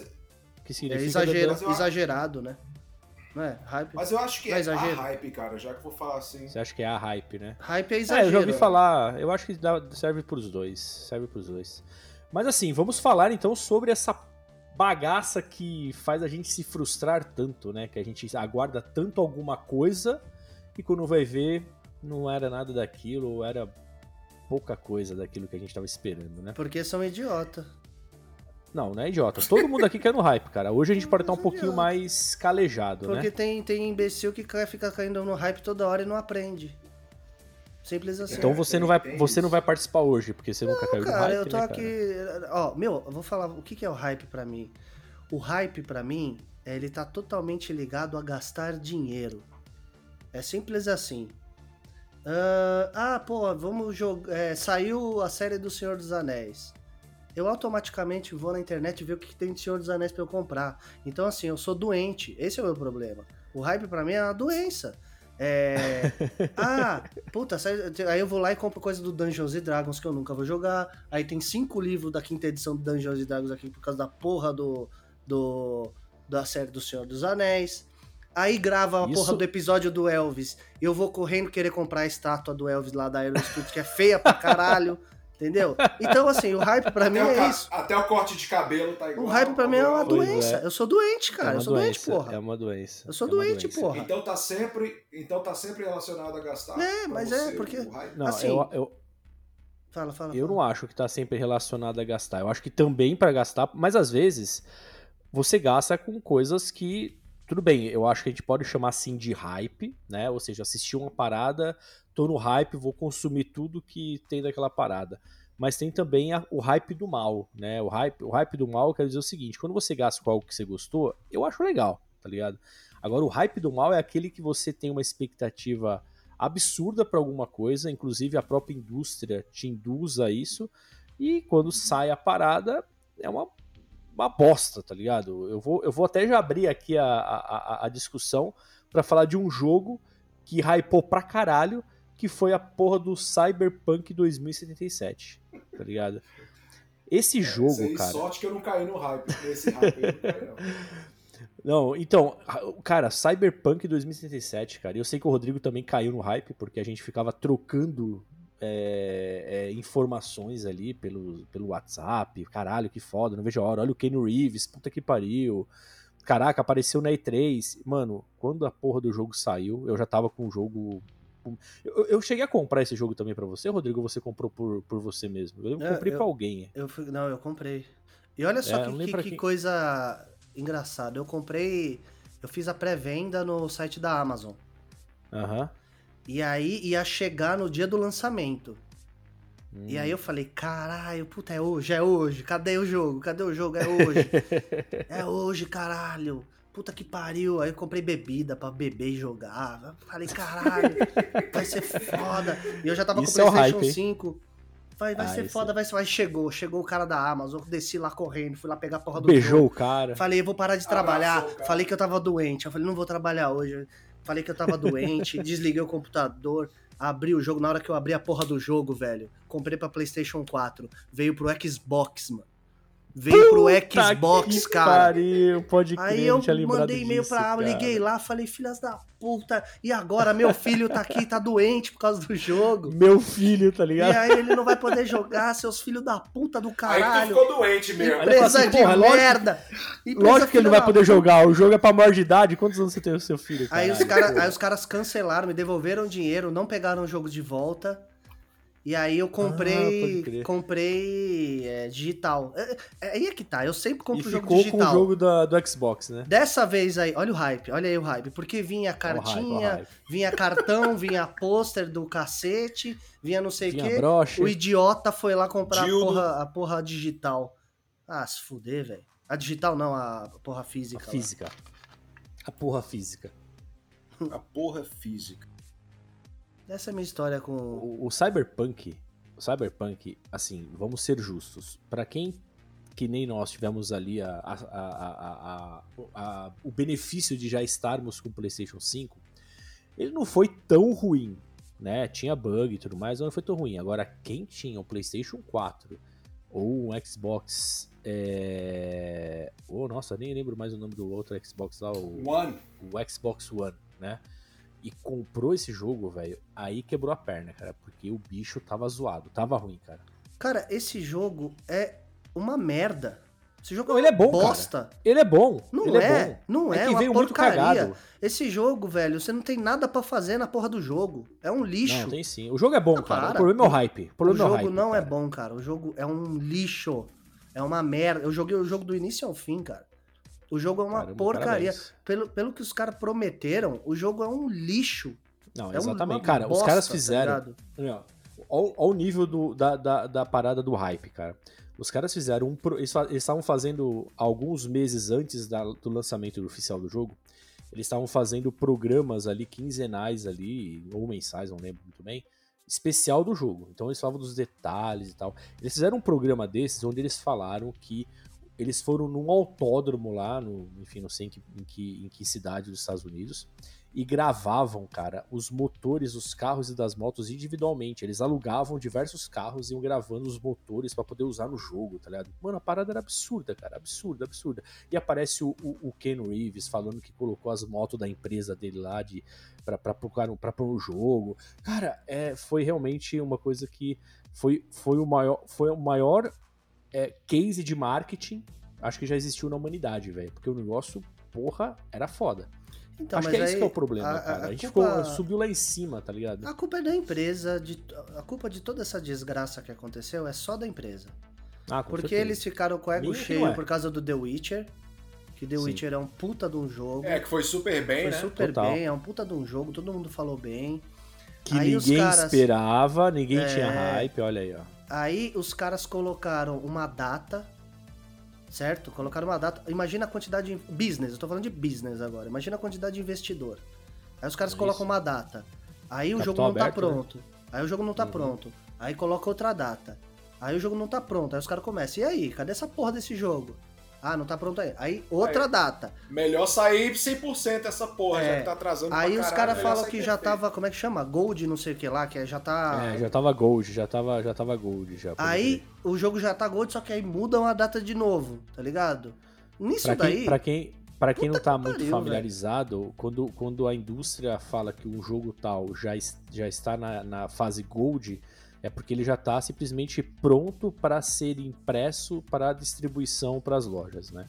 que É significa exagero, Mas eu exagerado, né? Não é? Hype. mas eu acho que Não é é exagero? a hype, cara, já que eu vou falar assim. Você acha que é a hype, né? Hype é É, exagero. eu já ouvi falar, eu acho que dá- serve pros dois, serve pros dois. Mas assim, vamos falar então sobre essa bagaça que faz a gente se frustrar tanto, né? Que a gente aguarda tanto alguma coisa e quando vai ver não era nada daquilo, ou era pouca coisa daquilo que a gente tava esperando, né? Porque são idiota. Não, não é idiota. Todo mundo aqui quer no hype, cara. Hoje a gente pode estar um pouquinho idiota. mais calejado, Porque né? tem, tem imbecil que fica caindo no hype toda hora e não aprende. Simples assim. Então É, você não vai, você não vai participar hoje, porque você nunca caiu no Cara, hype, eu tô né, aqui. Ó, meu, eu vou falar o que, que é o hype pra mim. O hype pra mim, é, ele tá totalmente ligado a gastar dinheiro. É simples assim. Ah, ah, pô, vamos jogar. é, saiu a série do Senhor dos Anéis. Eu automaticamente vou na internet ver o que, tem de Senhor dos Anéis pra eu comprar. Então, assim, eu sou doente. Esse é o meu problema. O hype pra mim é uma doença. É. Ah, puta, aí eu vou lá e compro coisa do Dungeons and Dragons que eu nunca vou jogar. Aí tem cinco livros da quinta edição do Dungeons and Dragons aqui por causa da porra do. do da série do Senhor dos Anéis. Aí grava a Isso- porra do episódio do Elvis. Eu vou correndo querer comprar a estátua do Elvis lá da Aerosmith, que é feia pra caralho. Entendeu? Então, assim, o hype pra mim Até, o é isso. até o corte de cabelo tá igual. O hype pra mim é uma Pois doença. é. Eu sou doente, cara. É eu sou doente, doença, porra. É uma doença. Eu sou é doente, doença. porra. Então tá sempre, então tá sempre relacionado a gastar. É, mas você, é, porque-. Não, Assim, eu, eu, Fala, fala. eu fala. não acho que tá sempre relacionado a gastar. Eu acho que também pra gastar, mas às vezes você gasta com coisas que. Tudo bem, eu acho que a gente pode chamar assim de hype, né? Ou seja, assistir uma parada, tô no hype, vou consumir tudo que tem daquela parada. mas tem também a- o hype do mal, né? O hype, o hype do mal quer dizer o seguinte: quando você gasta com algo que você gostou, eu acho legal, tá ligado? Agora, o hype do mal é aquele que você tem uma expectativa absurda pra alguma coisa, inclusive a própria indústria te induz a isso, e quando sai a parada, é uma, uma bosta, tá ligado? Eu vou, eu vou até já abrir aqui a, a, a- discussão pra falar de um jogo que hypou pra caralho, que foi a porra do Cyberpunk 2077, tá ligado? Esse jogo, Isso aí, cara. Sorte que eu não caí no hype. Nesse hype eu não caí, não. Não, então, cara, Cyberpunk 2077, cara, eu sei que o Rodrigo também caiu no hype, porque a gente ficava trocando é, é, informações ali pelo, pelo WhatsApp, caralho, que foda, não vejo a hora, olha o Keanu Reeves, puta que pariu, caraca, apareceu na E3, mano, quando a porra do jogo saiu, eu já tava com o jogo... Eu, eu cheguei a comprar esse jogo também pra você, Rodrigo, ou você comprou por, por você mesmo? Eu É, comprei eu- pra alguém. Eu não, eu comprei. E olha só É, que- que, que coisa engraçada. Eu comprei. Eu fiz a pré-venda no site da Amazon. Aham. E aí ia chegar no dia do lançamento. Hum. E aí eu falei, caralho, puta, é hoje, é hoje. Cadê o jogo? Cadê o jogo? É hoje. é hoje, caralho. Puta que pariu. Aí eu comprei bebida pra beber e jogar. Falei, caralho, vai ser foda. E eu já tava Isso com é o PlayStation hype, hein? 5. Vai, vai Ah, ser isso- foda, vai ser. Aí chegou, chegou o cara da Amazon, eu desci lá correndo, fui lá pegar a porra do Beijou jogo. o cara. Falei, eu vou parar de trabalhar. Abraçou. Falei que eu tava doente. Eu falei, não vou trabalhar hoje. Falei que eu tava doente. desliguei o computador. Abri o jogo. Na hora que eu abri a porra do jogo, velho. Comprei pra PlayStation 4. Veio pro Xbox, mano. Veio pro Xbox, que cara. Pariu, pode crer, Aí eu mandei e-mail pra Amazon, cara. liguei lá, falei, filhas da puta, e agora meu filho tá aqui, tá doente por causa do jogo. Meu filho, tá E ligado? aí ele não vai poder jogar, seus filhos da puta do Aí tu caralho. ficou doente mesmo. Empresa assim, de porra, merda. Empresa Lógico que ele não vai poder puta. jogar, o jogo é pra maior de idade. Quantos anos você tem o seu filho? Aí os, caralho? cara, aí os caras cancelaram, me devolveram dinheiro, não pegaram o jogo de volta. E aí eu Ah, comprei. crer. comprei é, digital. É, é, aí é que tá, eu sempre E compro jogo ficou digital. com o jogo da- do Xbox, né? Dessa vez aí, olha o hype, olha aí o hype. Porque vinha Olha o cartinha, hype, olha o hype. vinha cartão, vinha pôster do cacete, vinha não sei o quê. broche. O idiota foi lá comprar a porra, a porra digital. Ah, se fuder, velho. A digital não, a porra A física. lá. física. A porra física. A porra física. Essa é a minha história com. O, o Cyberpunk, o Cyberpunk, assim, vamos ser justos. Pra quem que nem nós tivemos ali a, a- a- a- a- a- o benefício de já estarmos com o PlayStation 5, ele não foi tão ruim, né? Tinha bug e tudo mais, mas não foi tão ruim. Agora, quem tinha o PlayStation 4 ou um Xbox. É... Oh, nossa, nem lembro mais o nome do outro Xbox lá, o One. o Xbox One, né? E comprou esse jogo, velho, aí quebrou a perna, cara, porque o bicho tava zoado, tava ruim, cara. Cara, esse jogo é uma merda. Esse jogo Não, ele é bom, cara. bosta. Ele é bom, Não ele é, bom. não é, que uma veio muito porcaria. cagado. Esse jogo, velho, você não tem nada pra fazer na porra do jogo. É um lixo. Não, tem sim. O jogo é bom, Ah, cara. para. O problema é o hype. O o problema é o jogo hype, não é cara. bom, cara. O jogo é um lixo. É uma merda. Eu joguei o jogo do início ao fim, cara. O jogo é uma Caramba, porcaria. parabéns. Pelo, pelo que os caras prometeram, o jogo é um lixo. Não, É um- exatamente. uma cara, os bosta, caras tá fizeram. ligado? Olha o nível do- da, da, da parada do hype, cara. Os caras fizeram um. eles estavam fazendo alguns meses antes da- do lançamento oficial do jogo. Eles estavam fazendo programas ali, quinzenais ali, ou mensais, não lembro muito bem, especial do jogo. Então eles falavam dos detalhes e tal. Eles fizeram um programa desses onde eles falaram que eles foram num autódromo lá, no, enfim, não sei em que, em que, em que cidade dos Estados Unidos, e gravavam, cara, os motores dos carros e das motos individualmente. Eles alugavam diversos carros e iam gravando os motores pra poder usar no jogo, tá ligado? Mano, a parada era absurda, cara, absurda, absurda. E aparece o, o, o Ken Reeves falando que colocou as motos da empresa dele lá de pra pôr no jogo. Cara, é, foi realmente uma coisa que foi, foi o maior, foi o maior é, case de marketing acho que já existiu na humanidade, velho. Porque o negócio, porra, era foda. Então, acho mas que é isso aí, que é o problema, a- cara. A, a gente culpa- ficou, subiu lá em cima, tá ligado? A culpa é da empresa, de, a culpa de toda essa desgraça que aconteceu é só da empresa. Ah, com Porque certeza. eles ficaram com o ego Minha cheio é. por causa do The Witcher. Que The Sim. Witcher é um puta de um jogo. É, que foi super bem, Foi né? super Total. bem, é um puta de um jogo, todo mundo falou bem. Que Aí os ninguém caras- esperava, ninguém É. tinha hype, olha aí, ó. Aí os caras colocaram uma data, certo? Colocaram uma data. Imagina a quantidade de. Business, eu tô falando de business agora. Imagina a quantidade de investidor. Aí os caras Isso. colocam uma data. Aí o Capital jogo não tá aberto, né? pronto. Aí o jogo não tá Uhum. pronto. Aí coloca outra data. Aí o jogo não tá pronto. Aí os caras começam. E aí, cadê essa porra desse jogo? Ah, não tá pronto aí. Aí outra Aí. data. Melhor sair 100% essa porra, É. já que tá atrasando Aí pra os caras falam que já perfeito. tava, como é que chama? Gold, não sei o que lá, que é- já tá. É, já tava Gold, já tava, já tava Gold já. Aí crer. o jogo já tá Gold, só que aí mudam a data de novo, tá ligado? Nisso Pra daí. quem, pra quem, pra quem não tá que muito pariu, familiarizado, quando, quando a indústria fala que um jogo tal já, já está na, na fase Gold, é porque ele já tá simplesmente pronto para ser impresso para distribuição para as lojas, né?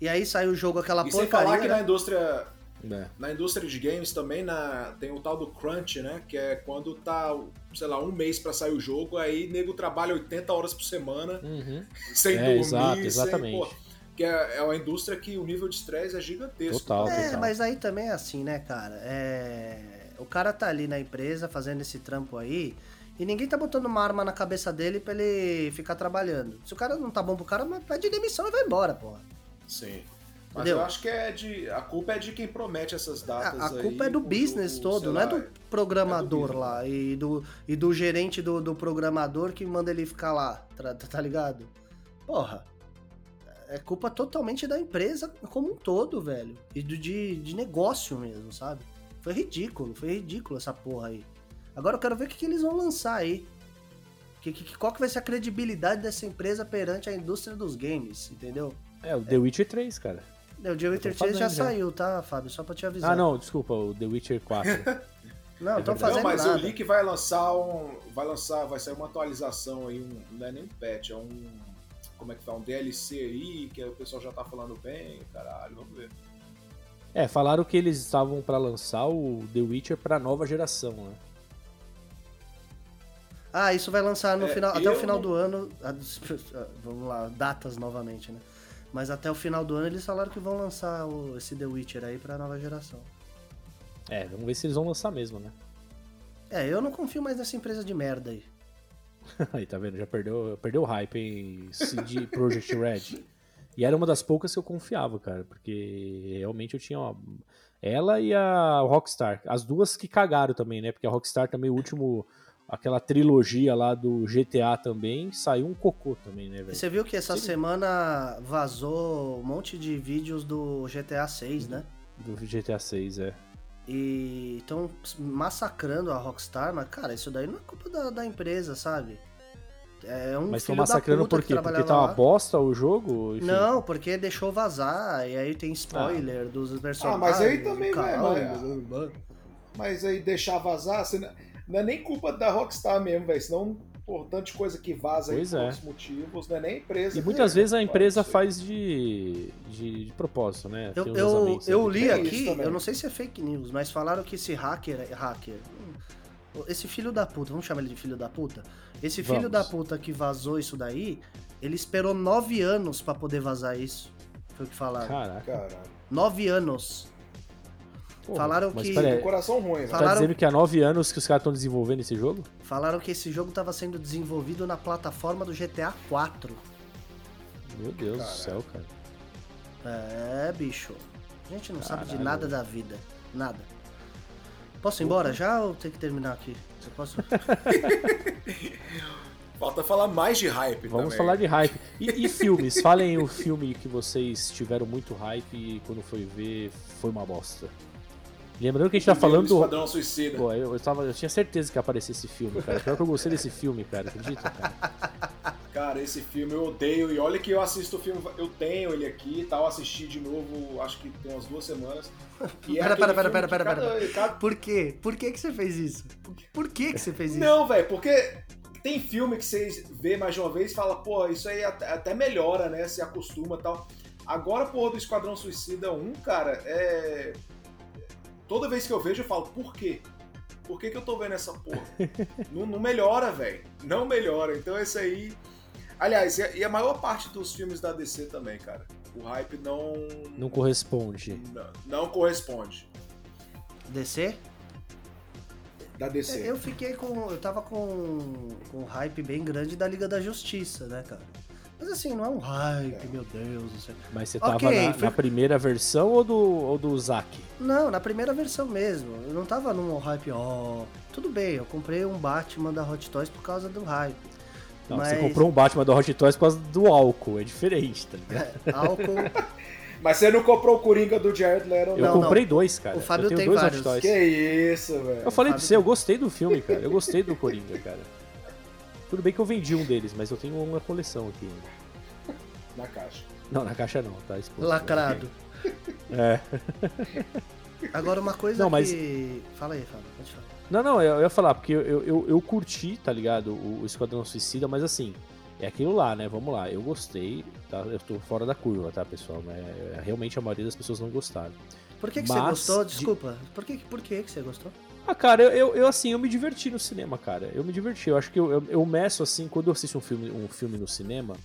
E aí saiu o jogo aquela E sem porcaria. falar que na né? indústria, É. na indústria de games também na, tem o tal do crunch, né? Que é quando tá, sei lá, um mês pra sair o jogo, aí nego trabalha 80 horas por semana, Uhum. sem É, dormir, exato, sem, exatamente. pô, que é, é uma indústria que o nível de estresse é gigantesco. Total. É, total. mas aí também é assim, né, cara? É... O cara tá ali na empresa fazendo esse trampo aí. E ninguém tá botando uma arma na cabeça dele pra ele ficar trabalhando. Se o cara não tá bom pro cara, pede demissão e vai embora, porra. Sim. Mas Entendeu? eu acho que é de. A culpa é de quem promete essas datas. A, a culpa aí, é do business jogo, todo, não é lá, do programador é do lá e do, e do gerente do, do programador que manda ele ficar lá, tá, tá ligado? Porra. É culpa totalmente da empresa como um todo, velho. E do, de, de negócio mesmo, sabe? Foi ridículo, foi ridículo essa porra aí. Agora eu quero ver o que, que eles vão lançar aí. Que, que, qual que vai ser a credibilidade dessa empresa perante a indústria dos games, entendeu? É, o The Witcher 3, cara. O The Witcher tô 3 já já. saiu, tá, Fábio? Só pra te avisar. Ah, não, desculpa, o The Witcher 4. Não, É tô verdade. fazendo Não, mas nada. eu li que vai lançar um. Vai lançar, vai sair uma atualização aí, um, não é nem um patch, é um. Como é que tá? Um DLC aí, que o pessoal já tá falando bem, caralho, vamos ver. É, falaram que eles estavam pra lançar o The Witcher pra nova geração, né? Ah, isso vai lançar no É, final, até o final não- do ano. ah, Vamos lá, datas novamente, né? Mas até o final do ano eles falaram que vão lançar o- esse The Witcher aí pra nova geração. É, vamos ver se eles vão lançar mesmo, né? É, eu não confio mais nessa empresa de merda aí. Aí, tá vendo? Já perdeu, perdeu o hype em CD Projekt Red. E era uma das poucas que eu confiava, cara, porque realmente eu tinha ela e a Rockstar, as duas que cagaram também, né? Porque a Rockstar também o último aquela trilogia lá do GTA também saiu um cocô também, né, E velho? você viu que essa Sim. semana vazou um monte de vídeos do GTA 6, né? Do GTA 6, é. E estão massacrando a Rockstar, mas cara, isso daí não é culpa da, da empresa, sabe? É um Mas estão massacrando puta por que quê? Porque tá uma lá. bosta o jogo? Enfim. Não, porque deixou vazar, e aí tem spoiler dos personagens. Ah, mas aí do também, velho, blá, blá. Mas aí deixar vazar, você não, é nem culpa da Rockstar mesmo, velho. Senão, por tanta coisa que vaza aí Pois por é. outros motivos, não é nem a empresa. E muitas vezes a empresa faz de, de, de propósito, né? Eu, eu, eu aí. li aqui, eu não sei se é fake news, mas falaram que esse hacker, hacker, esse filho da puta, vamos chamar ele de filho da puta? Esse filho Vamos. da puta que vazou isso daí, ele esperou nove anos pra poder vazar isso. Foi o que falaram. Caraca. Nove anos. porra. Falaram Mas que- pera aí, Tem coração ruim. Tá Falaram- dizendo que há nove anos que os caras estão desenvolvendo esse jogo? Falaram que esse jogo estava sendo desenvolvido na plataforma do GTA 4. Meu Deus Caralho. do céu, cara. É, bicho. A gente não sabe de nada da vida. Nada. Posso ir embora já ou tem que terminar aqui? Eu posso... Falta falar mais de hype Vamos também. falar de hype. E, e filmes? Falem o filme que vocês tiveram muito hype e quando foi ver foi uma bosta. Lembrando que a gente tá falando do. Esquadrão Suicida. Pô, eu, eu, tava, eu tinha certeza que ia aparecer esse filme, cara. Pior que eu gostei desse filme, cara. Acredita, cara? Cara, esse filme eu odeio. E olha que eu assisto o filme, eu tenho ele aqui e tal. Assisti de novo, acho que tem umas duas semanas. E é Pera, aquele pera, pera, pera, pera, cada- pera. cada- Por quê? Por que que você fez isso? Por, que que você fez isso? Não, velho, porque tem filme que você vê mais de uma vez e fala, pô, isso aí até, até melhora, né? Se acostuma e tal. Agora, porra, do Esquadrão Suicida 1, cara, é. Toda vez que eu vejo, eu falo, por quê? Por que, que eu tô vendo essa porra? não, não melhora, velho. Não melhora. Então esse aí. Aliás, e a, e a maior parte dos filmes da DC também, cara. O hype não. Não corresponde. Não, não corresponde. DC? da DC. Eu fiquei com. Eu tava com, com um hype bem grande da Liga da Justiça, né, cara? Mas assim, não é um hype, meu Deus do céu. Mas você tava na, foi- na primeira versão ou do, ou do Zack? Não, na primeira versão mesmo. Eu não tava num hype, ó. Tudo bem, eu comprei um Batman da Hot Toys por causa do hype. Não, Mas- você comprou um Batman da Hot Toys por causa do álcool, é diferente, tá ligado? É, álcool. Mas você não comprou o Coringa do Jared Leto, Eu Não, não? comprei dois, cara. O Fábio eu tenho tem dois vários. Hot Toys. Que isso, velho. Eu falei pra Fábio você, eu gostei do filme, cara. Eu gostei do Coringa, cara. Tudo bem que eu vendi um deles, mas eu tenho uma coleção aqui. Na caixa. Não, na caixa não, tá exposto. lacrado. É. Agora uma coisa Não, mas- que. Fala aí, Fábio, pode falar. Não, não, eu ia falar, porque eu, eu, eu curti, tá ligado, o, o Esquadrão Suicida, mas assim, é aquilo lá, né? Vamos lá, eu gostei, tá? Eu tô fora da curva, tá, pessoal? Né? É, Realmente a maioria das pessoas não gostaram. Por que, que você Mas gostou? de- Desculpa. Por, que, por que, que você gostou? Ah, cara, eu, eu, eu, assim, eu me diverti no cinema, cara. Eu me diverti. Eu acho que eu, eu, eu meço assim, quando eu assisto um filme, um filme no cinema,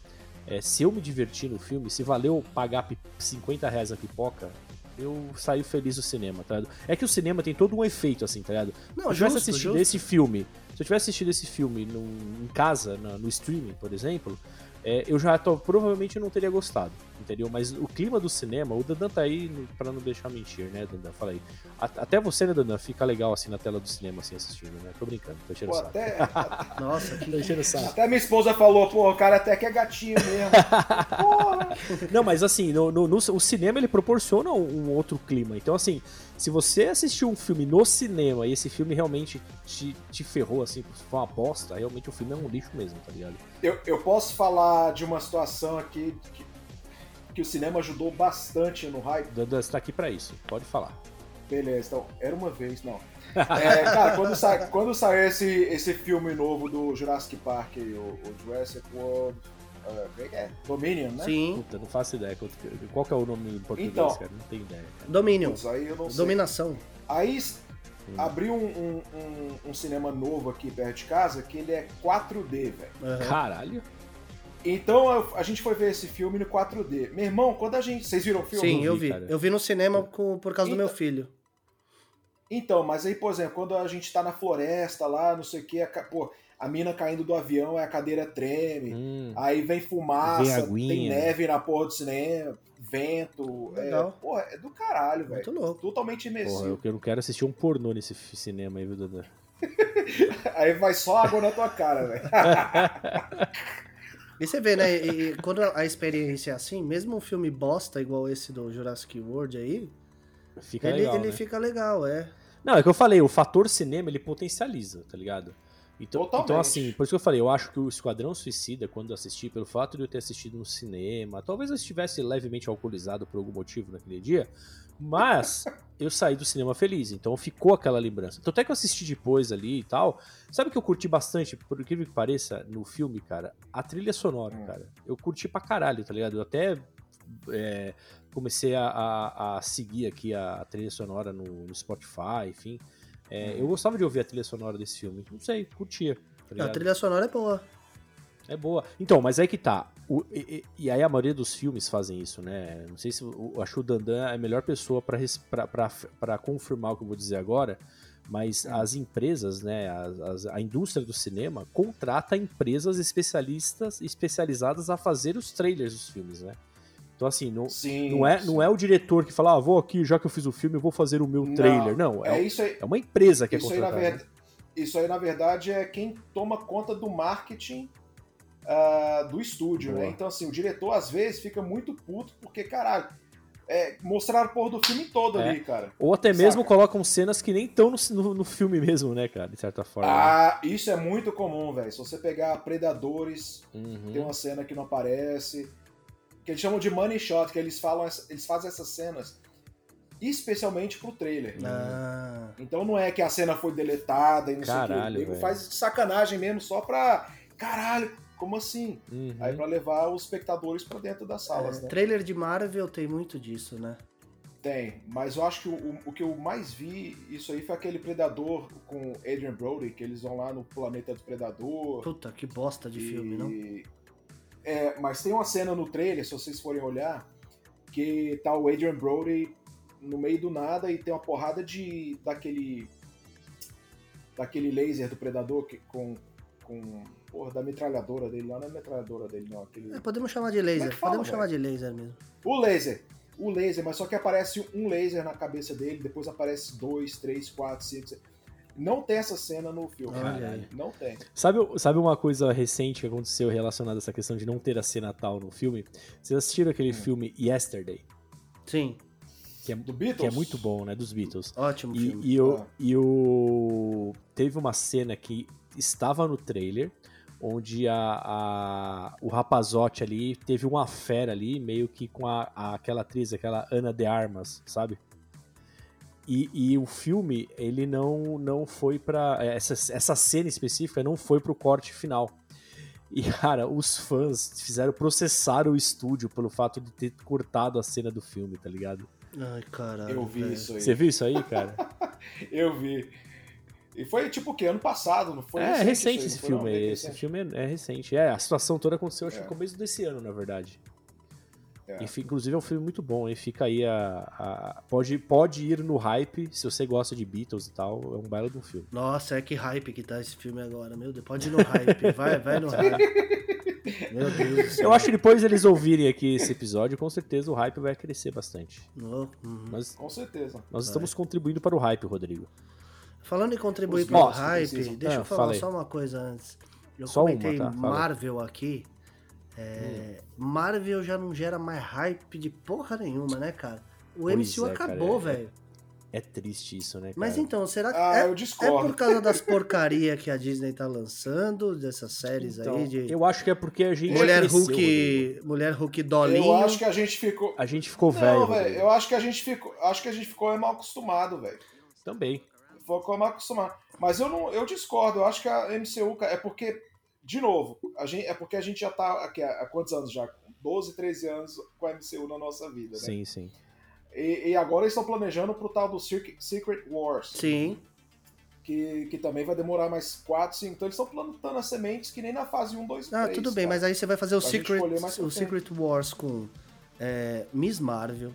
é, se eu me divertir no filme, se valeu pagar pi- 50 reais a pipoca, eu saio feliz do cinema, tá ligado? É que o cinema tem todo um efeito, assim, tá ligado? Não, se eu tivesse justo, assistido justo. esse filme, se eu tivesse assistido esse filme num- em casa, na- no streaming, por exemplo, é, eu já tô- provavelmente não teria gostado, entendeu? Mas o clima do cinema, o Dandan tá aí pra não deixar mentir, né, Dandan? Fala aí. Até você, né, Dandan, fica legal assim na tela do cinema, assim, assistindo, né? Tô brincando, tô enchendo o Pô, saco. até, Nossa, que Tô enchendo o saco. até minha esposa falou, pô, o cara até que é gatinho mesmo. Porra. Não, mas assim, no, no- no- o cinema ele proporciona um, um outro clima. Então, assim, se você assistiu um filme no cinema e esse filme realmente te, te ferrou, assim, foi uma bosta, realmente o filme é um lixo mesmo, tá ligado? Eu, eu posso falar de uma situação aqui que, que o cinema ajudou bastante no hype. Dandan, você tá aqui pra isso, pode falar. Beleza, então, era uma vez, não. É, cara, quando, sa quando saiu esse, esse filme novo do Jurassic Park, o, o Jurassic World. Uh, como é que é? Dominion, né? Sim. Puta, não faço ideia. qual que- Qual que é o nome em português, Então. cara? Não tenho ideia. Cara. Dominion. Putz, aí eu não sei. Dominação. Aí s- abriu um, um, um- um cinema novo aqui perto de casa que ele é 4D, velho. Aham. Caralho. Então a gente foi ver esse filme no 4D. Meu irmão, quando a gente. Vocês viram o filme? Sim, eu vi. cara. Eu vi no cinema com- por causa do Então- meu filho. Então, mas aí, por exemplo, quando a gente tá na floresta lá, não sei o que, a, pô, a mina caindo do avião, a cadeira treme. Hum. Aí vem fumaça, Vem tem neve na porra do cinema, vento. É, porra, é do caralho, velho. Muito louco. Totalmente Porra, imersivo. eu, eu não quero assistir um pornô nesse cinema aí, viu, Dandan? Aí vai só água na tua cara, velho. E você vê, né? e- e quando a experiência é assim, mesmo um filme bosta igual esse do Jurassic World aí, Fica ele, legal, ele né? fica legal, é. Não, é que eu falei, o fator cinema ele potencializa, tá ligado? Então, Totalmente. então, assim, por isso que eu falei, eu acho que o Esquadrão Suicida, quando eu assisti, pelo fato de eu ter assistido no cinema, talvez eu estivesse levemente alcoolizado por algum motivo naquele dia, mas eu saí do cinema feliz, então ficou aquela lembrança. Tanto é que eu assisti depois ali e tal. Sabe o que eu curti bastante, por incrível que pareça, no filme, cara? A trilha sonora, Hum. cara. Eu curti pra caralho, tá ligado? Eu até é, comecei a, a- a seguir aqui a, trilha sonora no, no Spotify, enfim. É, Eu gostava de ouvir a trilha sonora desse filme. Não sei, curtia. Tá A trilha sonora é boa. É boa. Então, mas aí que tá. O- e, e- aí a maioria dos filmes fazem isso, né? Não sei se o- eu acho que o Dandan é a melhor pessoa pra confirmar o que eu vou dizer agora. Mas as empresas, né, as- as- a indústria do cinema contrata empresas especialistas, especializadas a fazer os trailers dos filmes, né? Então, assim, não, Sim. não, é, não é o diretor que fala, ah, vou aqui, já que eu fiz o filme, eu vou fazer o meu trailer. Não, é, É isso aí. é uma empresa que Isso é aí, na contratada. verdade, isso aí, na verdade, é quem toma conta do marketing ah, do estúdio, Boa. né? Então, assim, o diretor às vezes fica muito puto porque, caralho, é, mostraram a porra do filme todo É. ali, cara. Ou até mesmo Saca? colocam cenas que nem estão no, no, no filme mesmo, né, cara? De certa forma. Ah, isso é muito comum, velho. Se você pegar Predadores, Uhum. tem uma cena que não aparece, que eles chamam de money shot, que eles falam, eles fazem essas cenas especialmente pro trailer. Ah, Então não é que a cena foi deletada e não Caralho, sei o que. O nego faz sacanagem mesmo só pra. Caralho, como assim? Uhum. Aí pra levar os espectadores pra dentro das salas, é, né? Trailer de Marvel tem muito disso, né? Tem, mas eu acho que o, o que eu mais vi isso aí foi aquele Predador com Adrian Brody, que eles vão lá no planeta do Predador. Puta, que bosta de filme, não? e... É, mas tem uma cena no trailer, se vocês forem olhar, que tá o Adrian Brody no meio do nada e tem uma porrada de daquele daquele laser do Predador que, com, com. Porra, da metralhadora dele lá, não é metralhadora dele, não. Aquele... É, podemos chamar de é laser. que fala, podemos chamar de laser mesmo. O laser. O laser, mas só que aparece um laser na cabeça dele, depois aparece dois, três, quatro, cinco. seis. Não tem essa cena no filme. Olha cara. aí. Não tem. Sabe, sabe uma coisa recente que aconteceu relacionada a essa questão de não ter a cena tal no filme? Vocês assistiram Hum. aquele filme Yesterday? Sim, Que é, Do Beatles? que é muito bom, né? Dos Beatles. ótimo E, filme. e, o, Ah. e o. Teve uma cena que estava no trailer, onde a, a- o rapazote ali teve uma fera ali, meio que com a, a- aquela atriz, aquela Ana de Armas, sabe? E, e o filme, ele não, não foi pra. Essa, essa cena específica não foi pro corte final. E, cara, os fãs fizeram processar o estúdio pelo fato de ter cortado a cena do filme, tá ligado? Ai, caralho. Eu vi velho. isso aí. Você viu isso aí, cara? Eu vi. E foi tipo o quê? Ano passado, não foi? é recente aí, esse filme. Esse recente. filme é, é recente. É, a situação toda aconteceu acho que É. no começo desse ano, na verdade. É. E, inclusive é um filme muito bom, hein? Fica aí a. a- pode, pode ir no hype, se você gosta de Beatles e tal, é um belo de um filme. Nossa, é que hype que tá esse filme agora. Meu Deus, pode ir no hype. Vai, vai no hype. Meu Deus do céu. Eu acho que depois eles ouvirem aqui esse episódio, com certeza o hype vai crescer bastante. Oh, uhum. Mas Com certeza. nós estamos contribuindo para o hype, Rodrigo. Falando em contribuir para o hype, precisam. deixa Ah, eu falar fala aí. só uma coisa antes. Eu Só uma, comentei tá? Fala. Marvel aqui. É, Marvel já não gera mais hype de porra nenhuma, né, cara? O Pois MCU é, acabou, é- velho. É triste isso, né, cara? Mas então, será que Ah, é, eu é por causa das porcaria que a Disney tá lançando, dessas séries Então, aí de Eu acho que é porque a gente. Mulher cresceu, Hulk, Rodrigo. Mulher Hulk Dolinho. Eu acho que a gente ficou. A gente ficou velho. Não, velho, Rodrigo. eu acho que a gente ficou. Acho que a gente ficou mal acostumado, velho. Também. Ficou mal acostumado. Mas eu não, eu discordo, eu acho que a MCU é porque, de novo, a gente, é porque a gente já tá aqui há, há quantos anos já? 12, 13 anos com a MCU na nossa vida, né? Sim, sim. E, e agora eles estão planejando pro tal do Secret Wars. Sim. Que, que também vai demorar mais 4, 5. Então eles estão plantando as sementes que nem na fase 1, 2 e 3. Ah, tudo bem, mas aí você vai fazer o Secret, escolher mais pra o. Secret Wars com é, Miss Marvel,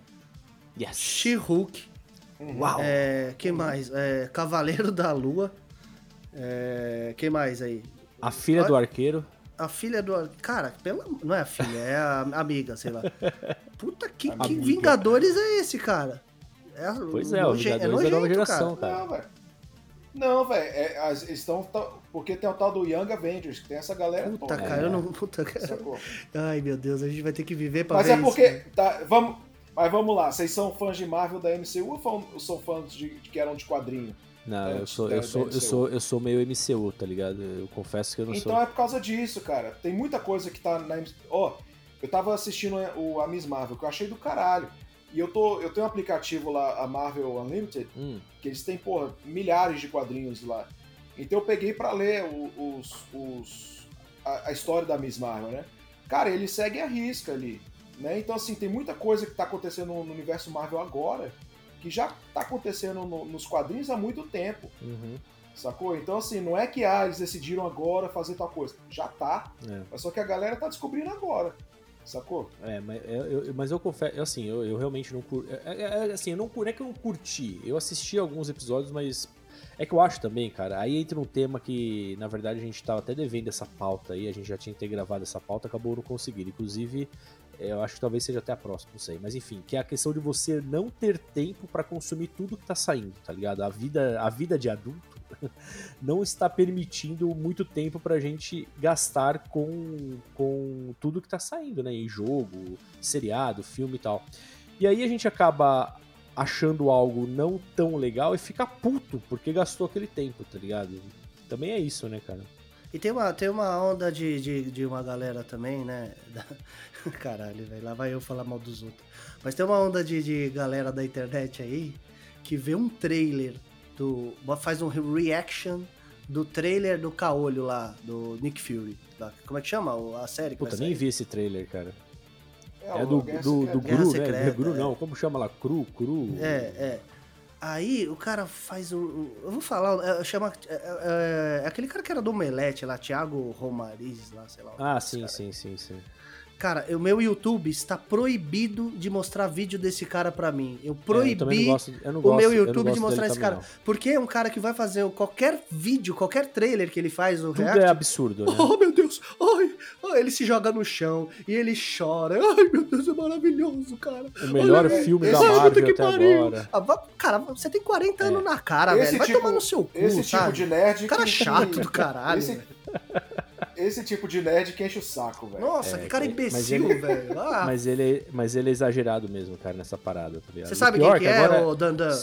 Yes. She-Hulk, Uau. é, quem mais? É, Cavaleiro da Lua. É, quem mais aí? A filha do arqueiro. A filha do. Cara, pela... não é a filha, é a amiga, sei lá. Puta, que, que. Vingadores é esse, cara? É, Pois é, o noje- Vingadores da nova nojento, geração, cara. Não, velho. Não, velho. É, estão. Porque tem o tal do Young Avengers, que tem essa galera Puta, toda. cara, eu não. Puta, cara. Sacou? Ai, meu Deus, a gente vai ter que viver pra Mas ver é porque. isso. Tá, vamos, mas vamos lá, vocês são fãs de Marvel da MCU ou são fãs de, de que eram de quadrinho? Não, É, eu sou, eu sou, eu MCU. sou, eu sou meio MCU, tá ligado? Eu confesso que eu não Então sou. é por causa disso, cara. Tem muita coisa que tá na. Ó, eu tava assistindo o, a Miss Marvel, que eu achei do caralho. E eu, tô, eu tenho um aplicativo lá, a Marvel Unlimited, Hum, que eles têm, porra, milhares de quadrinhos lá. Então eu peguei pra ler os, os, a, a história da Miss Marvel, né? Cara, ele segue a risca ali, né? Então, assim, tem muita coisa que tá acontecendo no, universo Marvel agora que já tá acontecendo no- nos quadrinhos há muito tempo, uhum, sacou? Então, assim, não é que ah, eles decidiram agora fazer tal coisa. Já tá, é. mas só que a galera tá descobrindo agora, sacou? É, mas eu, mas eu confesso, assim, eu, eu realmente não curti. É, é- é, assim, eu não, não é que eu não curti. Eu assisti alguns episódios, mas. É que eu acho também, cara. Aí entra um tema que, na verdade, a gente tava até devendo essa pauta aí. A gente já tinha que ter gravado essa pauta, acabou não conseguindo. Inclusive, eu acho que talvez seja até a próxima, não sei. Mas enfim, que é a questão de você não ter tempo pra consumir tudo que tá saindo, tá ligado? A vida, a vida de adulto não está permitindo muito tempo pra gente gastar com, com tudo que tá saindo, né? Em jogo, seriado, filme e tal. E aí a gente acaba achando algo não tão legal e fica puto porque gastou aquele tempo, tá ligado? Também é isso, né, cara? E tem uma, tem uma onda de, de, de uma galera também, né? Caralho, velho, lá vai eu falar mal dos outros. Mas tem uma onda de, de galera da internet aí que vê um trailer do. faz um reaction do trailer do Caolho lá, do Nick Fury. lá. Como é que chama o- a série? que Puta, nem sair? vi esse trailer, cara. É, É o do, do, do Guerra Gru, né? Secreta, Gru é. não, como chama lá? Cru, Cru? É, é. Aí o cara faz um. um- Eu vou falar, é, chama. É, é- é aquele cara que era do Omelete lá, Thiago Romariz lá, sei lá. Ah, sim, cara. sim, sim, sim. Cara, o meu YouTube está proibido de mostrar vídeo desse cara pra mim. Eu proibi É, eu não gosto, eu não o gosto, meu eu não YouTube de gosto mostrar esse cara. Porque é um cara que vai fazer qualquer vídeo, qualquer trailer que ele faz, o não. Tudo react, é absurdo, né? Oh, meu Deus! Ai, ai, ele se joga no chão e ele chora. Ai, meu Deus, é maravilhoso, cara. O melhor Olha, filme esse- da Marvel que até pariu. agora. Ah, cara, você tem 40 anos na cara, Esse velho. Vai tipo- tomar no seu cu, Esse tipo sabe? de nerd. Cara que- chato do caralho. Esse, velho. Esse tipo de nerd que enche o saco, velho. Nossa, É, que cara imbecil, ele- velho. Ah, Mas ele, mas ele é exagerado mesmo, cara, nessa parada, tá ligado? você sabe pior quem que é, agora- ô Dandan?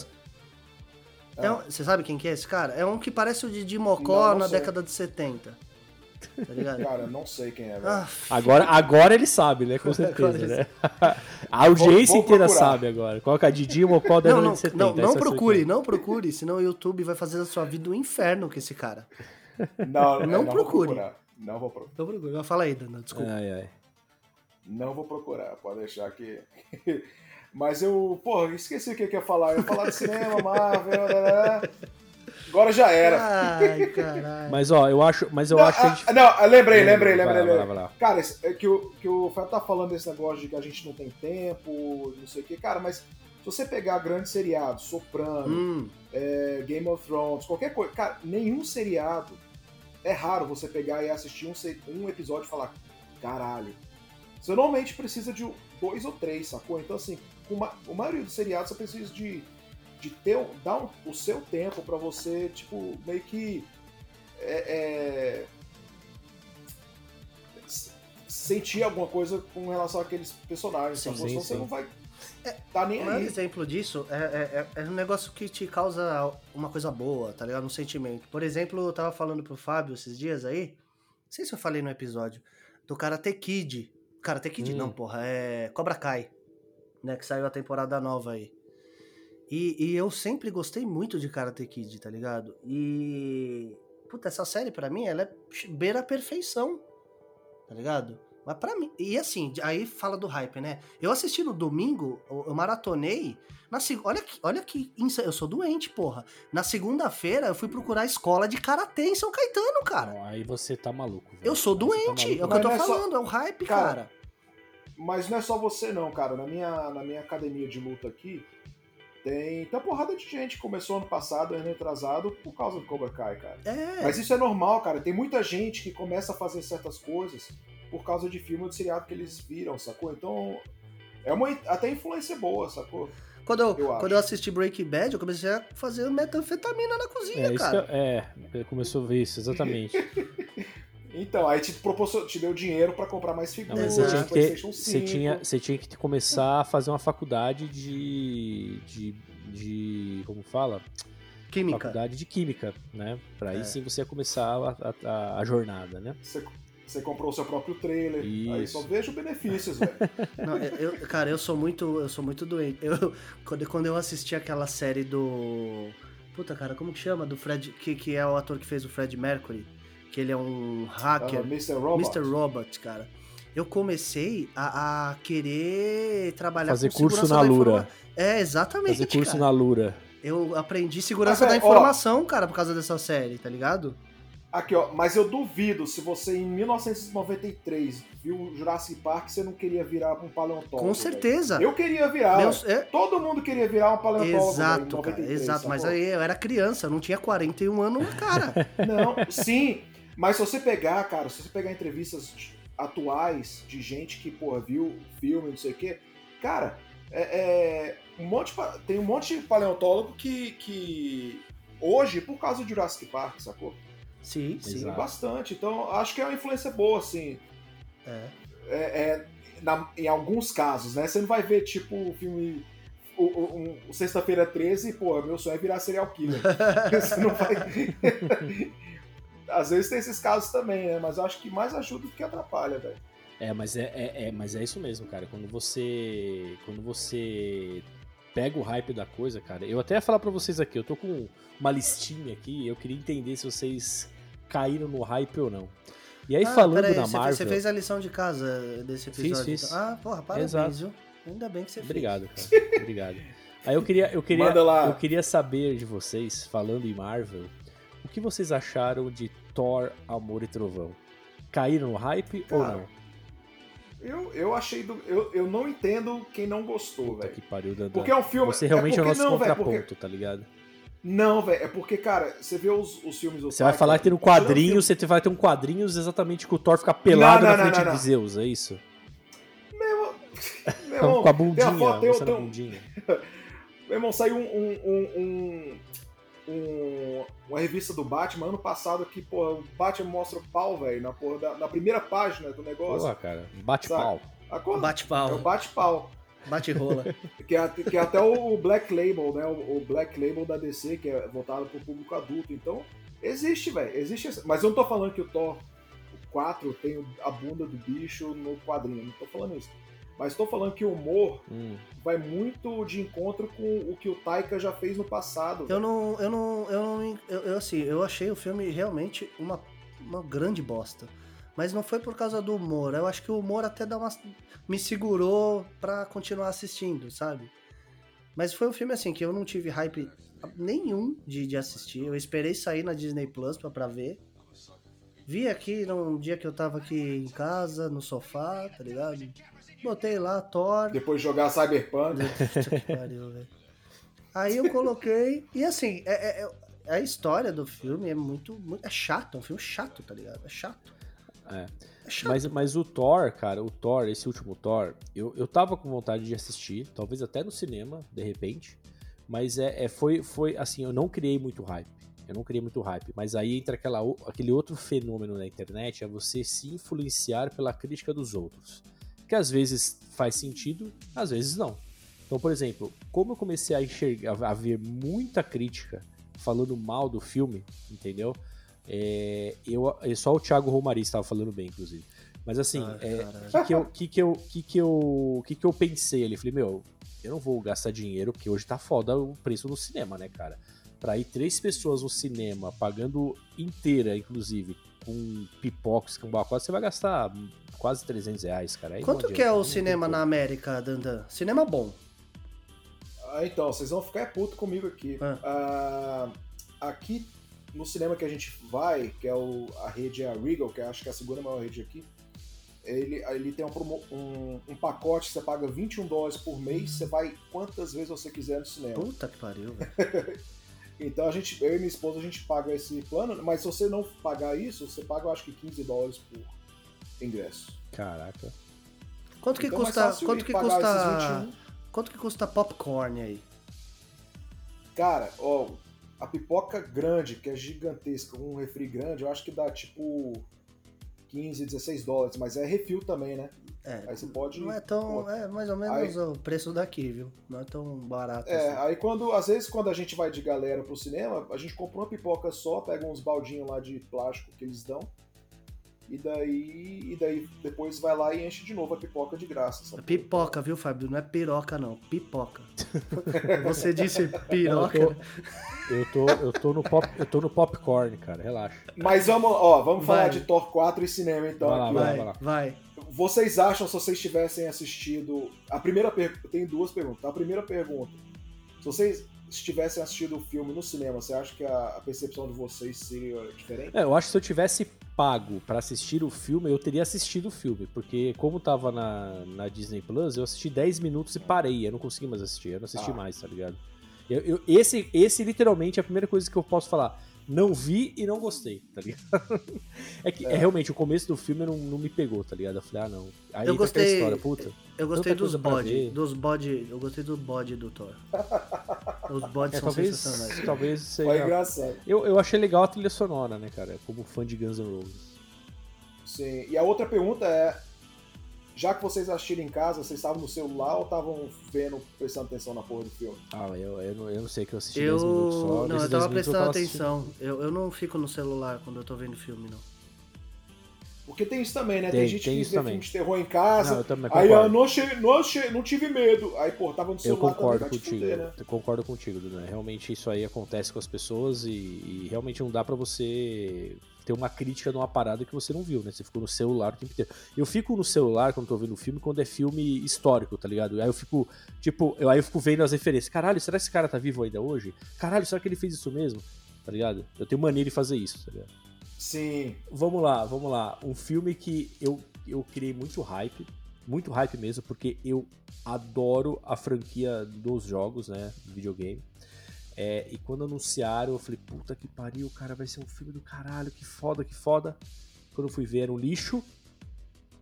É Ah. um- você sabe quem que é esse cara? É um que parece o Didi Mocó Não, não na sei. década de 70. Tá ligado? Cara, não sei quem é, velho. Ah, Agora, agora ele sabe, né? Com certeza, né? A audiência Vou- vou inteira sabe agora. Coloca Didi Mocó da não, década não, de 70. não, não é procure, não procure, senão o YouTube vai fazer a sua vida um inferno com esse cara. Não, é, Não vou procure. Não vou, pro- Não procure. Fala aí, Dandan, desculpa. Ai, ai. não vou procurar, pode deixar que. Mas eu, pô, esqueci o que eu ia falar. Eu ia falar de cinema, Marvel. né, né, né. Agora já era. Ai, caralho. Mas ó, eu acho, mas eu não, acho que a ah, gente... não, ah, lembrei, lembrei, lá, lembrei. vai lá, lembrei. vai lá. Cara, esse- é que o, que o Fábio tá falando desse negócio de que a gente não tem tempo, não sei o quê. Cara, mas se você pegar grandes seriados, Soprano, Hum, é, Game of Thrones, qualquer coisa. Cara, nenhum seriado. É raro você pegar e assistir um, um episódio e falar, caralho. Você normalmente precisa de dois ou três, sacou? Então, assim, com uma, a maioria dos seriados você precisa de, de ter, dar um- o seu tempo pra você, tipo, meio que. é, é, sentir alguma coisa com relação àqueles personagens, Sim, sacou? sim, você sim. não vai. Tá nem o maior aí. exemplo disso é, é, é- é um negócio que te causa uma coisa boa, tá ligado? Um sentimento. Por exemplo, eu tava falando pro Fábio esses dias aí, não sei se eu falei no episódio, do Karate Kid. Karate Kid Hum. não, porra, é Cobra Kai, né? Que saiu a temporada nova aí. E, e eu sempre gostei muito de Karate Kid, tá ligado? E. Puta, essa série pra mim, ela é beira a perfeição, tá ligado? Mas pra mim. E assim, aí fala do hype, né? Eu assisti no domingo, eu maratonei. Na, seg- olha que, olha que. insa- Eu sou doente, porra. Na segunda-feira eu fui procurar a escola de karatê em São Caetano, cara. Não, aí você tá maluco. velho. Eu sou Aí você tá doente, é o que eu maluco. tô é só- falando, é o hype, Cara, cara. Mas não é só você não, cara. Na minha, na minha academia de luta aqui, tem, tem uma porrada de gente que começou ano passado, ano atrasado, por causa do Cobra Kai, cara. É. Mas isso é normal, cara. Tem muita gente que começa a fazer certas coisas por causa de filme ou de seriado que eles viram, sacou? Então, é uma até influência boa, sacou? Quando eu, eu quando eu assisti Breaking Bad, eu comecei a fazer metanfetamina na cozinha, É, cara. eu- é, começou a ver isso, exatamente. Então, aí te, proporcion... te deu dinheiro pra comprar mais Não, figuras, mas você tinha que ter, PlayStation 5. você tinha, você tinha que começar a fazer uma faculdade de, de, de como fala? Química. Faculdade de química, né? Pra aí É. sim você ia começar a, a, a jornada, né? Você, você comprou o seu próprio trailer. Aí Isso. só vejo benefícios, velho. Não, eu, eu- cara, eu sou muito, eu sou muito doente. Eu, quando, quando eu assisti aquela série do Puta, cara, como que chama? Do Fred, que, que é o ator que fez o Fred Mercury, que ele é um hacker, Ah, Mr. Robot. Mr. Robot, cara. Eu comecei a, a querer trabalhar Fazer com curso segurança na da Lura. É, exatamente, Fazer curso cara. na Lura. Eu aprendi segurança Mas, da velho, ó. informação, cara, por causa dessa série, tá ligado? Aqui, ó, mas eu duvido se você em 1993 viu Jurassic Park, você não queria virar um paleontólogo. Com certeza. velho. Eu queria virar. Meus- é, Todo mundo queria virar um paleontólogo. exato, velho, em cara, 93, exato. Mas aí eu era criança, eu não tinha 41 anos na cara. Não, sim. Mas se você pegar, cara, se você pegar entrevistas atuais de gente que, porra, viu filme, não sei o quê, cara, é, é, um monte tem um monte de paleontólogo que, que hoje, por causa do Jurassic Park, sacou? Sim, sim. Exato. bastante. Então, acho que é uma influência boa, assim. É. É, é, na- em alguns casos, né? Você não vai ver, tipo, o filme. O, o- o Sexta-feira 13, e, pô, meu sonho é virar serial killer. Você não vai. Às vezes tem esses casos também, né? Mas eu acho que mais ajuda do que atrapalha, velho. É, mas é, é, é- mas é isso mesmo, cara. Quando você. Quando você pega o hype da coisa, cara. Eu até ia falar pra vocês aqui, eu tô com uma listinha aqui, eu queria entender se vocês caíram no hype ou não. E aí, Ah, falando peraí, da você, Marvel. Você fez a lição de casa desse Fiz, episódio? fiz. então? Ah, porra, parabéns, Exato. viu? Ainda bem que você Obrigado, cara. Obrigado. Aí eu queria, eu queria, eu queria saber de vocês, falando em Marvel, o que vocês acharam de Thor, Amor e Trovão? Caíram no hype ou Cara, não? Eu, eu achei. Do, eu, eu não entendo quem não gostou, velho. Que pariu, Dandan. Porque é um filme. Você realmente é, é o nosso não, véio, contraponto, porque... tá ligado? Não, velho, é porque, cara, você vê os, os filmes do Você vai falar que tem um quadrinho, você vai ter um quadrinhos exatamente que o Thor fica pelado Não, não, na frente de Zeus, é isso? Meu, meu irmão, Com a bundinha, tem a foto, tem, tem, bundinha. Meu irmão, saiu um, um, um, um- uma revista do Batman ano passado que, porra, o Batman mostra o pau, velho, na, porra da- na primeira página do negócio. Porra, cara, bate pau. A cor- Bate É o pau, bate-pau. bate rola. Que é, que é até o Black Label, né? O, o Black Label da DC, que é voltado pro público adulto. Então, existe, velho. Existe. essa- Mas eu não tô falando que o Thor 4 tem a bunda do bicho no quadrinho. Não tô falando isso. Mas tô falando que o humor Hum. vai muito de encontro com o que o Taika já fez no passado. Eu não, eu não, eu não, eu, eu, assim, eu achei o filme realmente uma, uma grande bosta. Mas não foi por causa do humor. Eu acho que o humor até dá uma, me segurou pra continuar assistindo, sabe? Mas foi um filme assim que eu não tive hype nenhum de, de assistir. Eu esperei sair na Disney Plus pra, pra ver. Vi aqui num dia que eu tava aqui em casa, no sofá, tá ligado? Botei lá Thor. Depois de jogar Cyberpunk. Pariu, velho. Aí eu coloquei. E assim, é, é- é- a história do filme é muito, muito. É chato, é um filme chato, tá ligado? É chato. É. É. Mas, mas o Thor, cara, o Thor, esse último Thor, eu, eu tava com vontade de assistir, talvez até no cinema, de repente. Mas é, é- foi, foi assim, eu não criei muito hype. Eu não criei muito hype. Mas aí entra aquela, aquele outro fenômeno na internet, é você se influenciar pela crítica dos outros. Que às vezes faz sentido, às vezes não. Então, por exemplo, como eu comecei a enxergar, a ver muita crítica falando mal do filme, entendeu? É, eu, é só o Thiago Romari estava falando bem, inclusive. Mas assim, Ai, é, caralho. que que eu, que que eu, que que eu, que que eu pensei ali? Falei, meu, eu não vou gastar dinheiro, porque hoje tá foda o preço no cinema, né, cara? Pra ir três pessoas no cinema, pagando inteira, inclusive, com pipocas, com bacate, você vai gastar quase 300 reais, cara. Aí Quanto que é o cinema na América, Dandan? Cinema bom. Ah, então, vocês vão ficar puto comigo aqui. Ah, aqui no cinema que a gente vai, que é o, a rede é a Regal, que eu acho que é a segunda maior rede aqui, ele, ele tem promo- um, um pacote que você paga 21 dólares por mês, você vai quantas vezes você quiser no cinema. Puta que pariu, velho. Então a gente, eu e minha esposa, a gente paga esse plano, mas se você não pagar isso, você paga eu acho que 15 dólares por ingresso. Caraca. Quanto que Então custa. Quanto que custa. esses 21. Quanto que custa popcorn aí? Cara, ó, a pipoca grande, que é gigantesca, um refri grande, eu acho que dá tipo 15, 16 dólares, mas é refil também, né? É, Aí você pode. não é tão. É mais ou menos o preço daqui, viu? Não é tão barato É, assim. aí quando, às vezes, quando a gente vai de galera pro cinema, a gente compra uma pipoca só, pega uns baldinhos lá de plástico que eles dão, e daí, e daí depois vai lá e enche de novo a pipoca de graça. sabe? Pipoca, viu, Fábio? Não é piroca, não. Pipoca. Você disse piroca? Eu tô, eu tô, eu tô no pop, eu tô no popcorn, cara, relaxa. Mas vamos, ó, vamos Vai. falar de Thor 4 e cinema então. Vai lá, aqui, vai Vai, lá. vai. Vocês acham, se vocês tivessem assistido. A primeira pergunta. Tem duas perguntas. A primeira pergunta. Se vocês tivessem assistido o filme no cinema, você acha que a, percepção de vocês seria diferente? É, eu acho que se eu tivesse pago pra assistir o filme, eu teria assistido o filme, porque como tava na, na Disney Plus, eu assisti 10 minutos e parei, eu não consegui mais assistir, eu não assisti Ah. mais, tá ligado? Eu, eu- esse, esse literalmente é a primeira coisa que eu posso falar. Não vi e não gostei, tá ligado? É que é. É. realmente o começo do filme não, não me pegou, tá ligado? Eu falei, ah, não. Aí Eu gostei- história, puta. Eu gostei dos bode. Dos bode. Eu gostei do bode do Thor. Os bodes É, são talvez, sensacionais. talvez Foi seja. engraçado. Eu, eu achei legal a trilha sonora, né, cara? Como fã de Guns N' Roses. Sim. E a outra pergunta é: já que vocês assistiram em casa, vocês estavam no celular ou estavam vendo, prestando atenção na porra do filme? Ah, eu, eu, não, eu não sei que eu assisti Eu. 10 minutos só. Não, eu 10 tava prestando assistindo. atenção. Eu, eu não fico no celular quando eu tô vendo filme, não. Porque tem isso também, né? Tem, Tem- gente tem que isso vê também. filme de terror em casa. Não, eu também aí eu não, achei, não, achei, não tive medo. Aí, pô, tava no Eu celular concordo também, contigo, fuder, né? eu concordo contigo, Dudu. Realmente isso aí acontece com as pessoas e, e realmente não dá pra você ter uma crítica numa parada que você não viu, né? Você ficou no celular o tempo inteiro. Eu fico no celular quando tô vendo filme quando é filme histórico, tá ligado? Aí eu fico, tipo, eu, aí eu fico vendo as referências. Caralho, será que esse cara tá vivo ainda hoje? Caralho, será que ele fez isso mesmo? Tá ligado? Eu tenho mania de fazer isso, tá ligado? Sim. Vamos lá, vamos lá. Um filme que eu, eu criei muito hype. muito hype mesmo, porque eu adoro a franquia dos jogos, né? Videogame. É, e quando anunciaram, eu falei, puta que pariu, cara, vai ser um filme do caralho, que foda, que foda. Quando eu fui ver, era um lixo.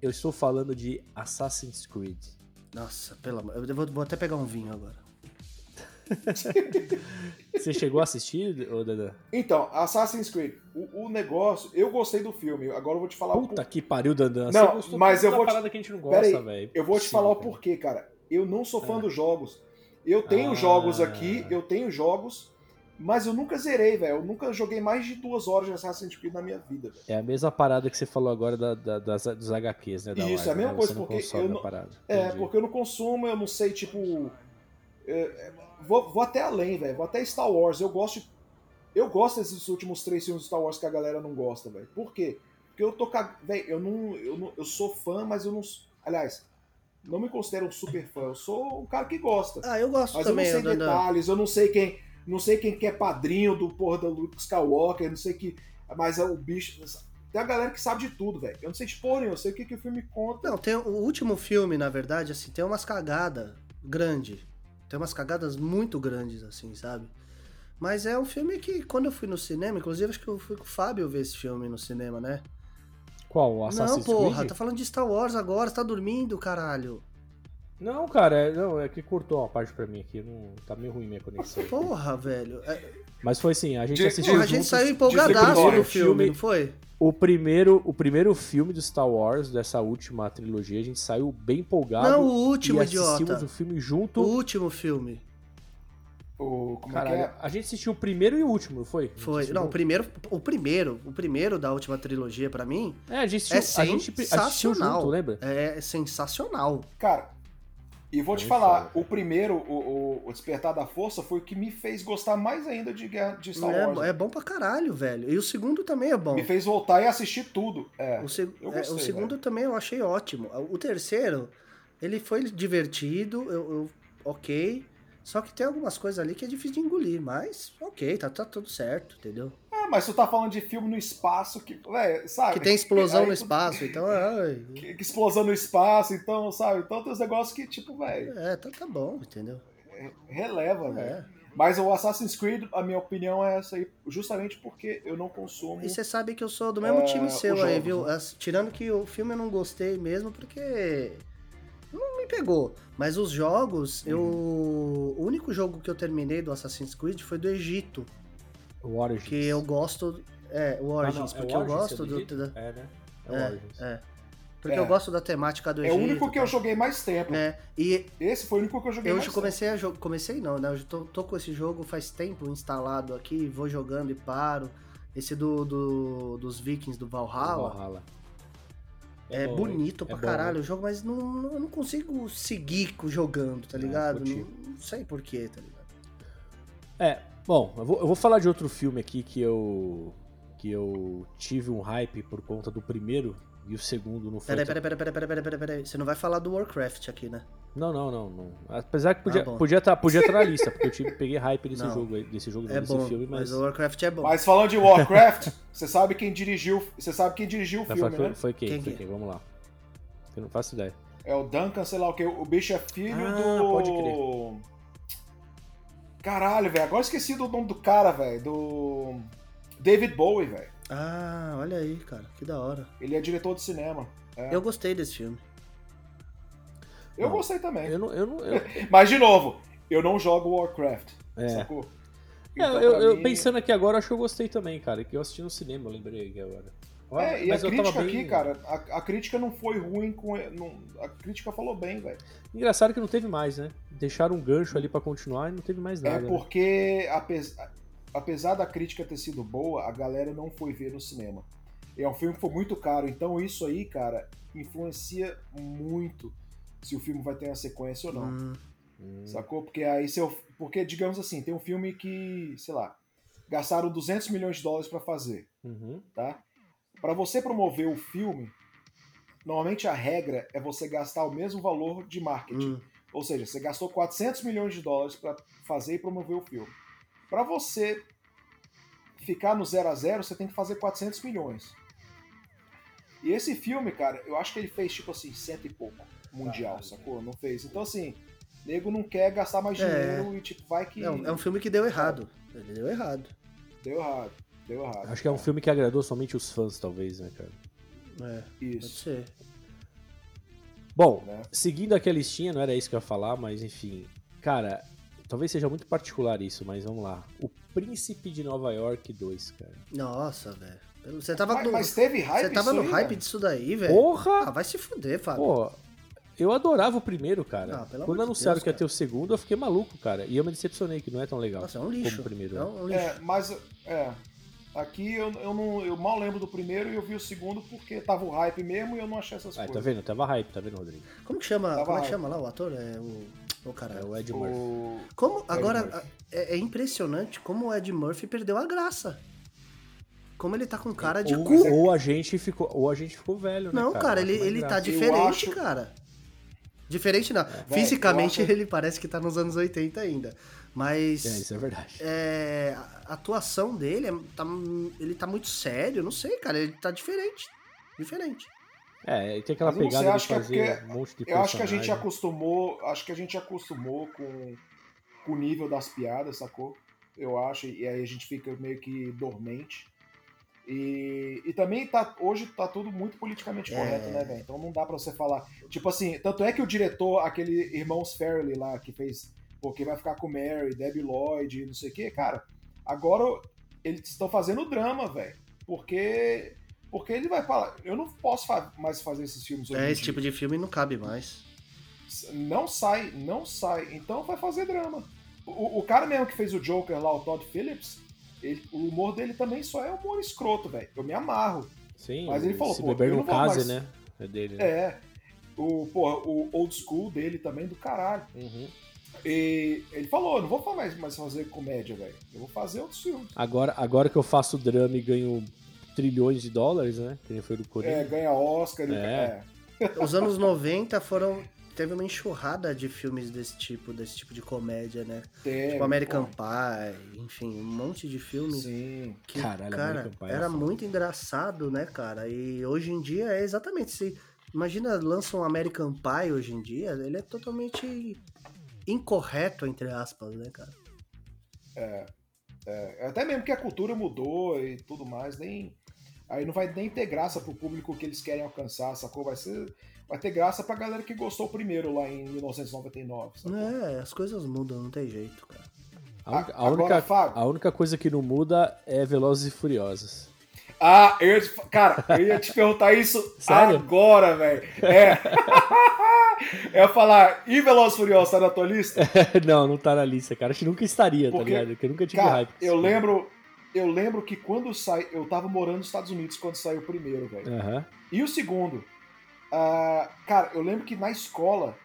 Eu estou falando de Assassin's Creed. Nossa, pelo amor. Eu vou, vou até pegar um vinho agora. Você chegou a assistir, ô Dandan? Então, Assassin's Creed, o, o negócio, eu gostei do filme, agora eu vou te falar o Puta que pariu, Dandan. Não, Você gostou mas eu vou te- parada que a gente não gosta, aí, velho. Eu vou te Sim, falar o cara. porquê, cara. Eu não sou fã É. dos jogos. Eu tenho Ah. jogos aqui, eu tenho jogos, mas eu nunca zerei, velho. Eu nunca joguei mais de duas horas de Assassin's Creed na minha vida, velho. É a mesma parada que você falou agora da, da- das, dos HQs, né? Da Isso, é a mesma né? coisa, porque eu não-. É, Entendi. porque eu não consumo, eu não sei, tipo. é, vou, vou até além, velho. Vou até Star Wars. Eu gosto. Eu gosto desses últimos três filmes de Star Wars que a galera não gosta, velho. Por quê? Porque eu tô cag... Velho, eu não, eu não. Eu sou fã, mas eu não. Aliás, não me considero um super fã. Eu sou um cara que gosta. Ah, eu gosto Mas também, eu não sei Dandan. detalhes, eu não sei quem. Não sei quem que é padrinho do porra do Luke Skywalker, não sei que. Mas é o bicho. Tem a galera que sabe de tudo, velho. Eu não sei nenhuma, eu sei o que, que o filme conta. Não, tem o último filme, na verdade, assim, tem umas cagadas grandes. Tem umas cagadas muito grandes, assim, sabe? Mas é um filme que, quando eu fui no cinema, inclusive acho que eu fui com o Fábio ver esse filme no cinema, né? Qual? O não, Assassin's porra, Creed? tá falando de Star Wars agora, você tá dormindo, caralho. Não, cara, é, não, é que cortou uma parte pra mim aqui. Não, tá meio ruim minha conexão. Porra, velho. É, Mas foi assim, a gente De- assistiu porra, a gente saiu o empolgadaço do filme, não foi? o primeiro, o primeiro filme do Star Wars, dessa última trilogia, a gente saiu bem empolgado. Não, o último, e assistimos idiota. o filme O junto. último filme. O, como Caralho, é que é? a gente assistiu o primeiro e o último, não foi? Foi. Não, o primeiro, o primeiro, o primeiro da última trilogia pra mim É, a gente assistiu, é a gente assistiu sensacional. junto, lembra? É sensacional. Cara, e vou te Muito falar, foda. o primeiro, o, o- o Despertar da Força, foi o que me fez gostar mais ainda de, Guerra- de Star Wars. É, é bom pra caralho, velho. E o segundo também é bom. Me fez voltar e assistir tudo. É. O, seg- eu é, gostei, o segundo também eu achei ótimo. O terceiro, ele foi divertido, eu, eu- ok. Só que tem algumas coisas ali que é difícil de engolir, mas ok, tá, tá tudo certo, entendeu? Ah, mas tu tá falando de filme no espaço que, véi, sabe? Que tem explosão no tu- espaço, então ai, Que, que explosão no espaço, então, sabe? Então tem uns negócios que, tipo, velho, é, tá, tá bom, entendeu? releva, velho. É. Mas o Assassin's Creed, a minha opinião é essa aí, justamente porque eu não consumo. E você sabe que eu sou do mesmo É, time seu aí, viu? né? As- tirando que o filme eu não gostei mesmo, porque não me pegou. Mas os jogos, eu. Uhum. O único jogo que eu terminei do Assassin's Creed foi do Egito. O Origins. Que eu gosto. É, o Ah, não, Origins, é porque o eu Origins, gosto é do. Da- É, né? É, o É, Origins. é. Porque É. eu gosto da temática do É Egito. o único que eu tá? joguei mais tempo. É, e Esse foi o único que eu joguei eu mais já comecei a jogar. Comecei não, né? Eu já tô, tô com esse jogo faz tempo instalado aqui, vou jogando e paro. Esse do, do- dos Vikings do Valhalla. Valhalla. É, bom, bonito hein? pra É bom, caralho né? o jogo, mas não, não- eu não consigo seguir co- jogando, tá ligado? não, não sei porquê, tá ligado? É, bom, eu vou, eu vou falar de outro filme aqui que eu que eu tive um hype por conta do primeiro e o segundo não foi. Peraí, peraí, peraí, peraí, peraí, peraí, peraí. Você não vai falar do Warcraft aqui, né? Não, não, não, não. Apesar que podia Ah, podia estar podia tá na lista, porque eu tive, peguei hype desse Não. jogo, aí- desse jogo, É desse bom, filme, mas... mas, o Warcraft é bom. Mas falando de Warcraft, você sabe quem dirigiu, você sabe quem dirigiu o filme, foi, né? foi quem? Quem foi que quem? Vamos lá. Eu não faço ideia. É o Duncan, sei lá o que. O bicho é filho Ah, do. pode crer. Caralho, velho. Agora eu esqueci do nome do cara, velho. Do. David Bowie, velho. Ah, olha aí, cara, que da hora. Ele é diretor de cinema. É. Eu gostei desse filme. Eu Não. gostei também. Eu não. Eu não eu, Mas, de novo, eu não jogo Warcraft. é. Sacou? É, Então, eu, pra eu mim- pensando aqui agora, acho que eu gostei também, cara. Que eu assisti no cinema, eu lembrei aqui agora. É, e a Mas eu tava crítica bem- aqui, cara, a, a crítica não foi ruim com. não- a crítica falou bem, velho. Engraçado que não teve mais, né? Deixaram um gancho ali pra continuar e não teve mais nada. É né? porque, apes- apesar da crítica ter sido boa, a galera não foi ver no cinema. É um filme que foi muito caro, então isso aí, cara, influencia muito se o filme vai ter uma sequência ou não. Hum, Hum, Sacou? Porque aí se eu, porque digamos assim, tem um filme que, sei lá, gastaram 200 milhões de dólares pra fazer, uhum. tá? Pra você promover o filme, normalmente a regra é você gastar o mesmo valor de marketing. hum. Ou seja, você gastou 400 milhões de dólares para fazer e promover o filme. Para você ficar no 0 a 0 você tem que fazer 400 milhões. E esse filme, cara, eu acho que ele fez tipo assim, cento e pouco. mundial, sacou? Não fez. Então, assim, nego não quer gastar mais É. dinheiro e, tipo, vai que. É um, é um filme que deu errado. Ele deu errado. Deu errado. Deu errado. Acho que é um filme que agradou somente os fãs, talvez, né, cara? É, pode Isso. ser. Bom, Né? seguindo aquela listinha, não era isso que eu ia falar, mas enfim. Cara, talvez seja muito particular isso, mas vamos lá. O Príncipe de Nova York 2, cara. Nossa, velho. Você tava, Mas, no, mas teve hype você tava no aí, hype disso daí, velho. Porra! Ah, vai se fuder, Fábio. Pô, eu adorava o primeiro, cara. Não, pelo Quando anunciaram Deus, que ia ter o segundo, eu fiquei maluco, cara. E eu me decepcionei, que não é tão legal. Nossa, é um lixo. Como o primeiro. É um lixo. É, mas é. Aqui eu, eu, não, eu mal lembro do primeiro e eu vi o segundo porque tava o hype mesmo e eu não achei essas Ah, tá coisas. vendo? Tava hype, tá vendo, Rodrigo? Como que chama? Tava como é que chama lá o ator? É o. É caralho. o Ed Murphy. O... Como, agora, Murphy. é, é impressionante como o Ed Murphy perdeu a graça. Como ele tá com cara de Ou, cu. ou a gente ficou, ou a gente ficou velho, né? Não, cara, Não ele, ele tá diferente, acho- cara. Diferente não. eu Fisicamente acho- ele parece que tá nos anos 80 ainda. Mas É, isso é verdade. é, a atuação dele é- tá, ele tá muito sério, não sei, cara. Ele tá diferente. Diferente. É, tem aquela não sei, pegada de acho que é fazer porque um monte de Eu acho que a gente acostumou. Acho que a gente acostumou com, com o nível das piadas, sacou? Eu acho, e aí a gente fica meio que dormente. E, e também tá, hoje tá tudo muito politicamente É. correto, né, velho? Então não dá pra você falar. Tipo assim, tanto é que o diretor, aquele Irmãos Farrelly lá, que fez. Porque vai ficar com Mary, Debbie Lloyd, não sei o quê, cara. Agora eles estão fazendo drama, velho. Porque. Porque ele vai falar. Eu não posso fa- mais fazer esses filmes hoje. É, esse dia tipo de filme não cabe mais. não sai, não sai. Então vai fazer drama. O, o cara mesmo que fez o Joker lá, o Todd Phillips, ele- o humor dele também só é humor escroto, velho. Eu me amarro. Sim, Mas ele falou, se pô, beber no case, mais- né? É dele, né? É. O, porra, o old school dele também do caralho. Uhum. E ele falou, eu não vou mais, mais fazer comédia, velho. Eu vou fazer outros filmes. Agora, agora que eu faço drama e ganho trilhões de dólares, né? Que nem foi do Coringa. É, ganha Oscar. e- É. é. Os anos 90 foram. Teve uma enxurrada de filmes desse tipo, desse tipo de comédia, né? Teve, tipo American pô. Pie, enfim, um monte de filmes Sim. que, Caralho, cara, American Pie é era muito engraçado, né, cara? E hoje em dia é exatamente se imagina lança um American Pie hoje em dia, ele é totalmente incorreto entre aspas, né, cara? É, até mesmo que a cultura mudou e tudo mais, nem. Aí não vai nem ter graça pro público que eles querem alcançar, sacou? Vai ser. Vai ter graça pra galera que gostou primeiro lá em 1999. Sacou? É, as coisas mudam, não tem jeito, cara. A, única, a Agora, única- Fábio. a única coisa que não muda é Velozes e Furiosos. Ah, eu ia te, cara, eu ia te perguntar isso Sério? agora, velho. É. eu ia falar, e Veloz Furioso tá na tua lista? não, não tá na lista, cara. Acho que nunca estaria, tá Porque, ligado? Porque eu nunca tive Cara, hype. eu esse lembro. Eu lembro que quando sai. Eu tava morando nos Estados Unidos quando saiu o primeiro, velho. Aham. E o segundo, ah, cara, eu lembro que na escola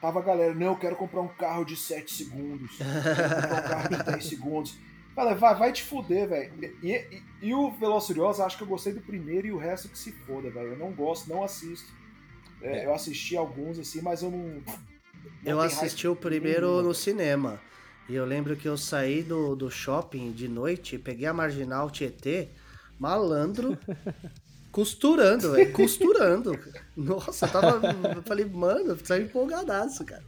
tava a galera, não, eu quero comprar um carro de 7 segundos, quero comprar um carro de 10 segundos. Cara, vai, vai te fuder, velho. E, e- e o Veloz Furioso, acho que eu gostei do primeiro e o resto que se foda, velho. Eu não gosto, não assisto. É, É. Eu assisti alguns, assim, mas eu não. não Eu assisti o primeiro nenhuma, no cinema. E eu lembro que eu saí do, do shopping de noite, peguei a marginal Tietê, malandro, costurando, velho, costurando. Nossa, eu tava. Eu falei, mano, eu saí empolgadaço, cara.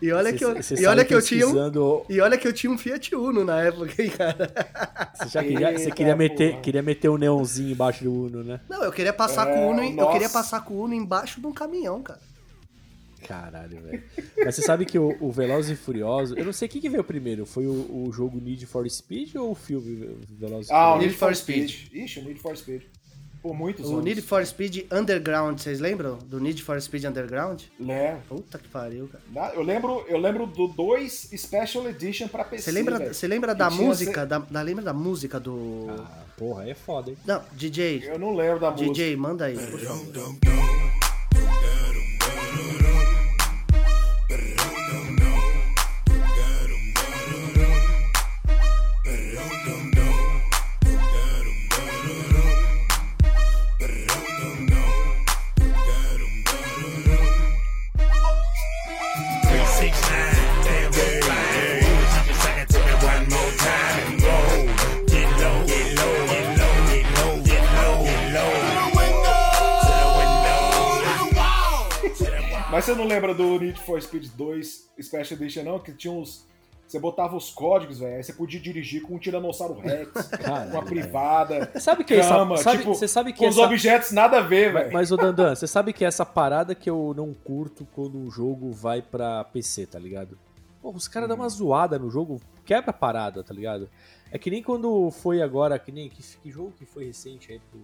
E olha Você- que eu, e olha que eu tinha um, e olha que eu tinha um Fiat Uno na época, hein, cara. Você já queria, você queria, meter, porra. queria meter um neonzinho embaixo do Uno, né? Não, eu queria passar É, com o Uno, em- eu nossa. queria passar com o Uno embaixo de um caminhão, cara. Caralho, velho. Mas você sabe que o, o Velozes e Furiosos... Eu não sei o que, que veio primeiro. Foi o, o jogo Need for Speed ou o filme Velozes e Ah, o? Need for Speed. Ixi, o Need for Speed. Por muitos O anos. Need for Speed Underground, vocês lembram? Do Need for Speed Underground? Lembro. Puta que pariu, cara. Eu lembro, eu lembro do 2 Special Edition pra PC. Você lembra, você lembra da música? esse- Da, da- lembra da música do. Ah, porra, aí é foda, hein? Não, DJ. Eu não lembro da música. DJ, manda aí, por favor. Lembra do Need for Speed 2 Special Edition, não? Que tinha uns. Você botava os códigos, velho. Aí você podia dirigir com um Tiranossauro Rex, Caralho, com uma privada. Sabe que é cama, sabe- tipo, você sabe que com os essa- objetos nada a ver, velho. mas ô Dandan, você sabe que é essa parada que eu não curto quando um jogo vai pra PC, tá ligado? Pô, os caras dão uma zoada no jogo, quebra a parada, tá ligado? É que nem quando foi agora, que nem. Que, que jogo que foi recente aí pro.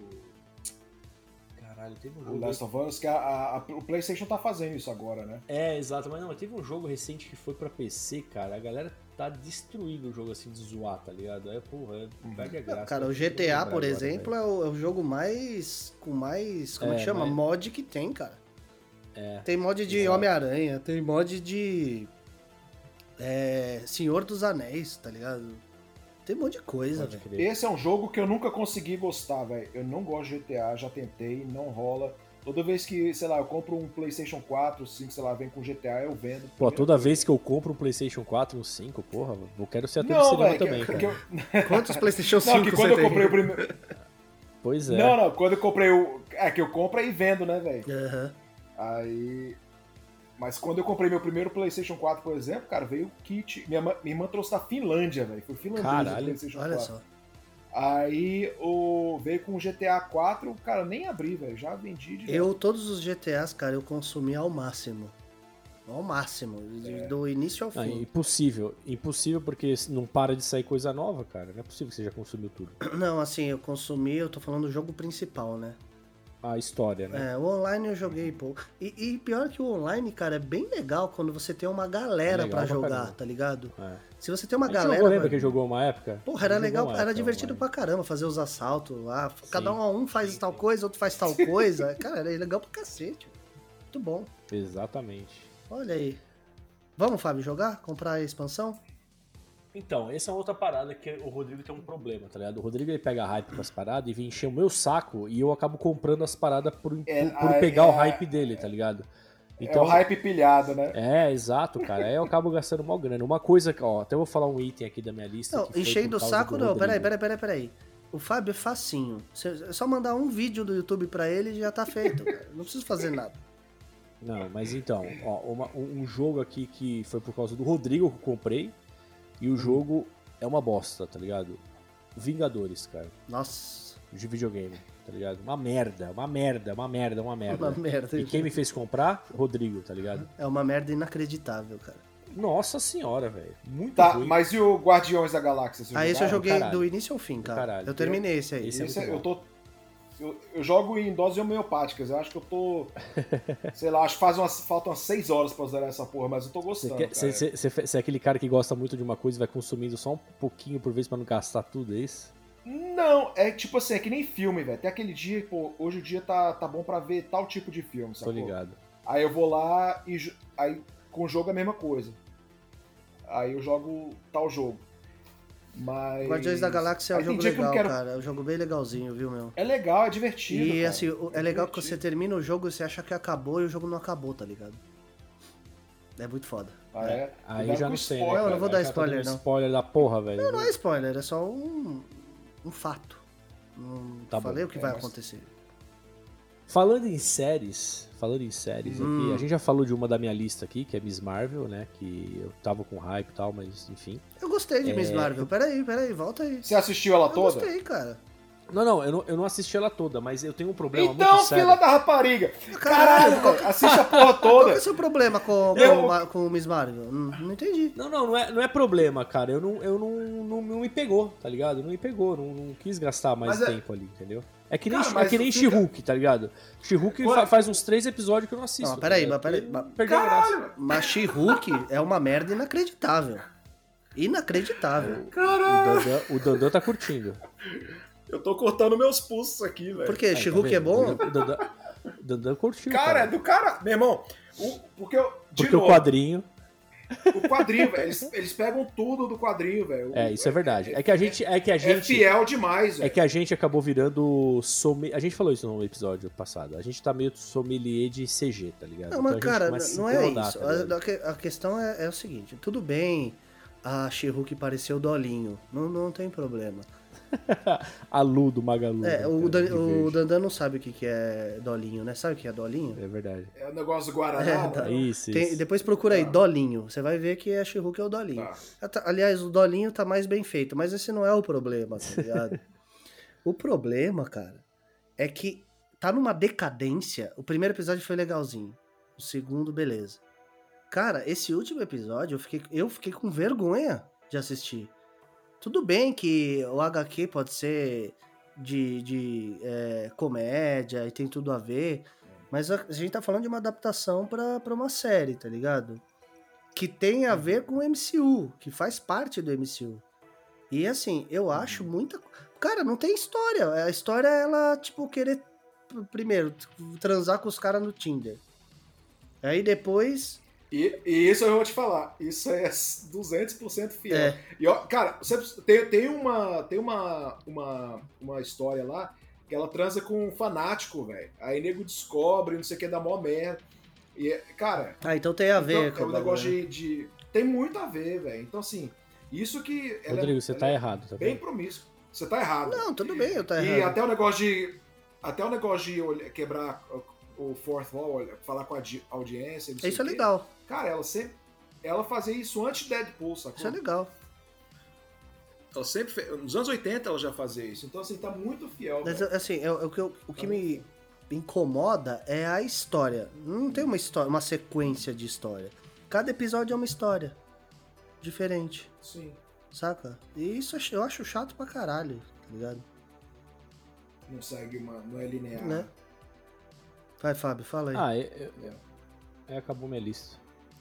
Caralho, teve um O jogo. Last of Us, que a, a- a- o PlayStation tá fazendo isso agora, né? É, exato, mas não, teve um jogo recente que foi pra PC, cara. A galera tá destruindo o jogo assim de zoar, tá ligado? Aí, porra, perde a graça. Cara, o vou GTA, por agora, exemplo, é o, é o jogo mais. com mais. como é que É, chama? mas- Mod que tem, cara. É. Tem mod de. Homem-Aranha, tem mod de. É, Senhor dos Anéis, tá ligado? Tem um monte de coisa, velho. Esse é um jogo que eu nunca consegui gostar, velho. Eu não gosto de GTA, já tentei, não rola. Toda vez que, sei lá, eu compro um PlayStation 4, 5, sei lá, vem com GTA, eu vendo. Pô, toda vez que eu compro um PlayStation 4, um 5, porra, eu quero ser ator de Não, cinema velho. também, que- cara. que eu- Quantos PlayStation 5 Não, que quando você eu comprei o primeiro. Pois é. Não, não, quando eu comprei o. É que eu compro e vendo, né, velho? Aham. Aí. Mas quando eu comprei meu primeiro PlayStation 4, por exemplo, cara, veio o kit. Minha, minha irmã trouxe da Finlândia, velho. Foi finlandês o Caralho. PlayStation Olha 4. só. Aí o veio com o GTA 4, cara, nem abri, velho. Já vendi de Eu, todos os GTAs, cara, eu consumi ao máximo. Ao máximo. É. Do início ao Ah, fim. impossível. Impossível porque não para de sair coisa nova, cara. Não é possível que você já consumiu tudo. Não, assim, eu consumi, eu tô falando do jogo principal, né? A história, né? É, o online eu joguei pouco. E, e pior que o online, cara, é bem legal quando você tem uma galera É pra jogar, caramba. tá ligado? É. Se você tem uma galera. jogou, lembra que jogou uma época? Porra, era legal, uma era época divertido online. pra caramba fazer os assaltos lá. Cada um um faz tal coisa, outro faz tal coisa. cara, era legal pra cacete. Muito bom. Exatamente. Olha aí. Vamos, Fábio, jogar? Comprar a expansão? Então, essa é outra parada que o Rodrigo tem um problema, tá ligado? O Rodrigo ele pega hype com as paradas e vem encher o meu saco e eu acabo comprando as paradas por, por- É, por a- pegar o é- hype dele, tá ligado? é o hype pilhado, né? É, exato, cara. Aí eu acabo gastando mal grana. Uma coisa que, ó, até eu vou falar um item aqui da minha lista. Não, enchendo por o saco do não. Peraí, peraí, peraí, peraí. O Fábio é facinho. É só mandar um vídeo do YouTube pra ele e já tá feito. cara. Não preciso fazer nada. Não, mas então, ó, uma- um um jogo aqui que foi por causa do Rodrigo que eu comprei e o jogo é uma bosta, tá ligado? Vingadores, cara, Nossa, de videogame, tá ligado? Uma merda, uma merda, uma merda, uma merda. uma merda. E quem me fez comprar? Rodrigo, tá ligado? É uma merda inacreditável, cara. Nossa senhora, velho. Muito Tá, ruim. mas e o Guardiões da Galáxia? Ah, esse eu joguei caralho. do início ao fim, cara. Caralho. Eu terminei esse aí. Esse é Esse muito eu bom. tô. Eu, eu jogo em doses homeopáticas. Eu acho que eu tô. sei lá, acho que faz umas, faltam umas 6 horas pra zerar essa porra, mas eu tô gostando. você- é aquele cara que gosta muito de uma coisa e vai consumindo só um pouquinho por vez pra não gastar tudo, é isso? Não, é tipo assim, é que nem filme, velho. Tem aquele dia, pô, hoje o dia tá, tá bom pra ver tal tipo de filme, Tô sacou? ligado. Aí eu vou lá e aí com o jogo é a mesma coisa. Aí eu jogo tal jogo. Mas. Guardiões da Galáxia é um Aí jogo legal, não quero- cara. É um jogo bem legalzinho, viu, meu? É legal, é divertido. E cara. assim, o- é legal que você termina o jogo e você acha que acabou e o jogo não acabou, tá ligado? É muito foda. Ah, é? Aí Cuidado já não sei, né? spoiler, Não, eu não vou Aí dar tá spoiler, não. spoiler da porra, velho. Não é spoiler, é só um, um fato. Não Tá falei bom. o que É, vai mas- acontecer. Falando em séries, falando em séries Hum. aqui, a gente já falou de uma da minha lista aqui, que é Miss Marvel, né? Que eu tava com hype e tal, mas enfim. Eu gostei de Miss É. Marvel. Peraí, peraí, volta aí. Você assistiu ela Eu toda? gostei, cara. Não, não, eu não, eu não assisti ela toda, mas eu tenho um problema Então, muito sério. fila da rapariga! Caralho, Caralho, velho, assiste a porra Qual que é toda! o seu problema com, Eu- com, Ma- com o Miss Marvel? Hum, Não entendi. Não, não, não é, não é problema, cara. Eu não, eu não, não, não me pegou, tá ligado? Não me pegou, não, não quis gastar mais Mas é- tempo ali, entendeu? É que nem, Cara, é que nem fica- She-Hulk, tá ligado? She-Hulk fa- faz uns três episódios que eu não assisto. Não, peraí, tá mas peraí, mas- a graça. Mas She-Hulk é uma merda inacreditável. Inacreditável. O Caralho! O Dandan tá curtindo. Eu tô cortando meus pulsos aqui, velho. Por quê? Tá She-Hulk é vendo? bom? O Dandan, o Dandan curtiu, Cara, é do cara. Meu irmão, o- porque eu. De Porque o novo, quadrinho. O quadrinho, velho. Eles, eles pegam tudo do quadrinho, velho. É, isso é verdade. É que a gente. É que a É gente. fiel demais, velho. É que a gente acabou virando sommelier. A gente falou isso no episódio passado. A gente tá meio sommelier de CG, tá ligado? Não, mas Então gente cara, não é isso. tá? A, a questão é, é o seguinte: tudo bem a She-Hulk parecer o Dolinho. Não, não tem problema. A Lu do Magalu. É, né, o, Dan, o. Dandan não sabe o que, que é dolinho, né? Sabe o que é dolinho? É verdade. É o negócio do Guaraná. É, né? tá. Isso, Tem- isso. depois procura aí, dolinho. Você vai ver que a she é o dolinho. Tá. Ah, tá- Aliás, o dolinho tá mais bem feito, mas esse não é o problema, tá ligado? o problema, cara, é que tá numa decadência. O primeiro episódio foi legalzinho. O segundo, beleza. Cara, esse último episódio, eu fiquei, eu fiquei com vergonha de assistir. Tudo bem que o HQ pode ser de, de é, comédia e tem tudo a ver, mas a, a gente tá falando de uma adaptação pra, pra uma série, tá ligado? Que tem a ver com o MCU, que faz parte do MCU. E assim, eu acho muita. Cara, não tem história. A história é ela, tipo, querer, pr- primeiro, transar com os caras no Tinder. Aí depois. E, e isso eu vou te falar, isso é 200% fiel. É. E ó, cara, você tem, tem, uma, tem uma, uma, uma história lá que ela transa com um fanático, velho. Aí nego descobre, não sei o que, dá mó merda. E, é- cara, Ah, então tem a ver então, com é o um negócio né? de, de- Tem muito a ver, velho. Então, assim, isso que. ela é- Rodrigo, você ela tá é errado, tá Bem vendo? promíscuo. Você tá errado. Não, tudo bem, eu tô E errado. até o negócio de. Até o negócio de quebrar o- fourth wall, olha, falar com a di- audiência. não sei Isso é o quê. legal. Cara, ela sempre. Ela fazia isso antes de Deadpool, sacou? Isso é legal. Ela sempre fe- Nos anos 80 ela já fazia isso. Então, assim, tá muito fiel. Mas, velho. assim, é- é o que, eu- o que me incomoda é a história. Não tem uma história, uma sequência de história. Cada episódio é uma história diferente, Sim. saca? E isso eu ach- eu acho chato pra caralho, tá ligado? Não segue uma. Não é linear. Né? Vai, Fábio, fala aí. Ah, é, é- é, acabou minha lista.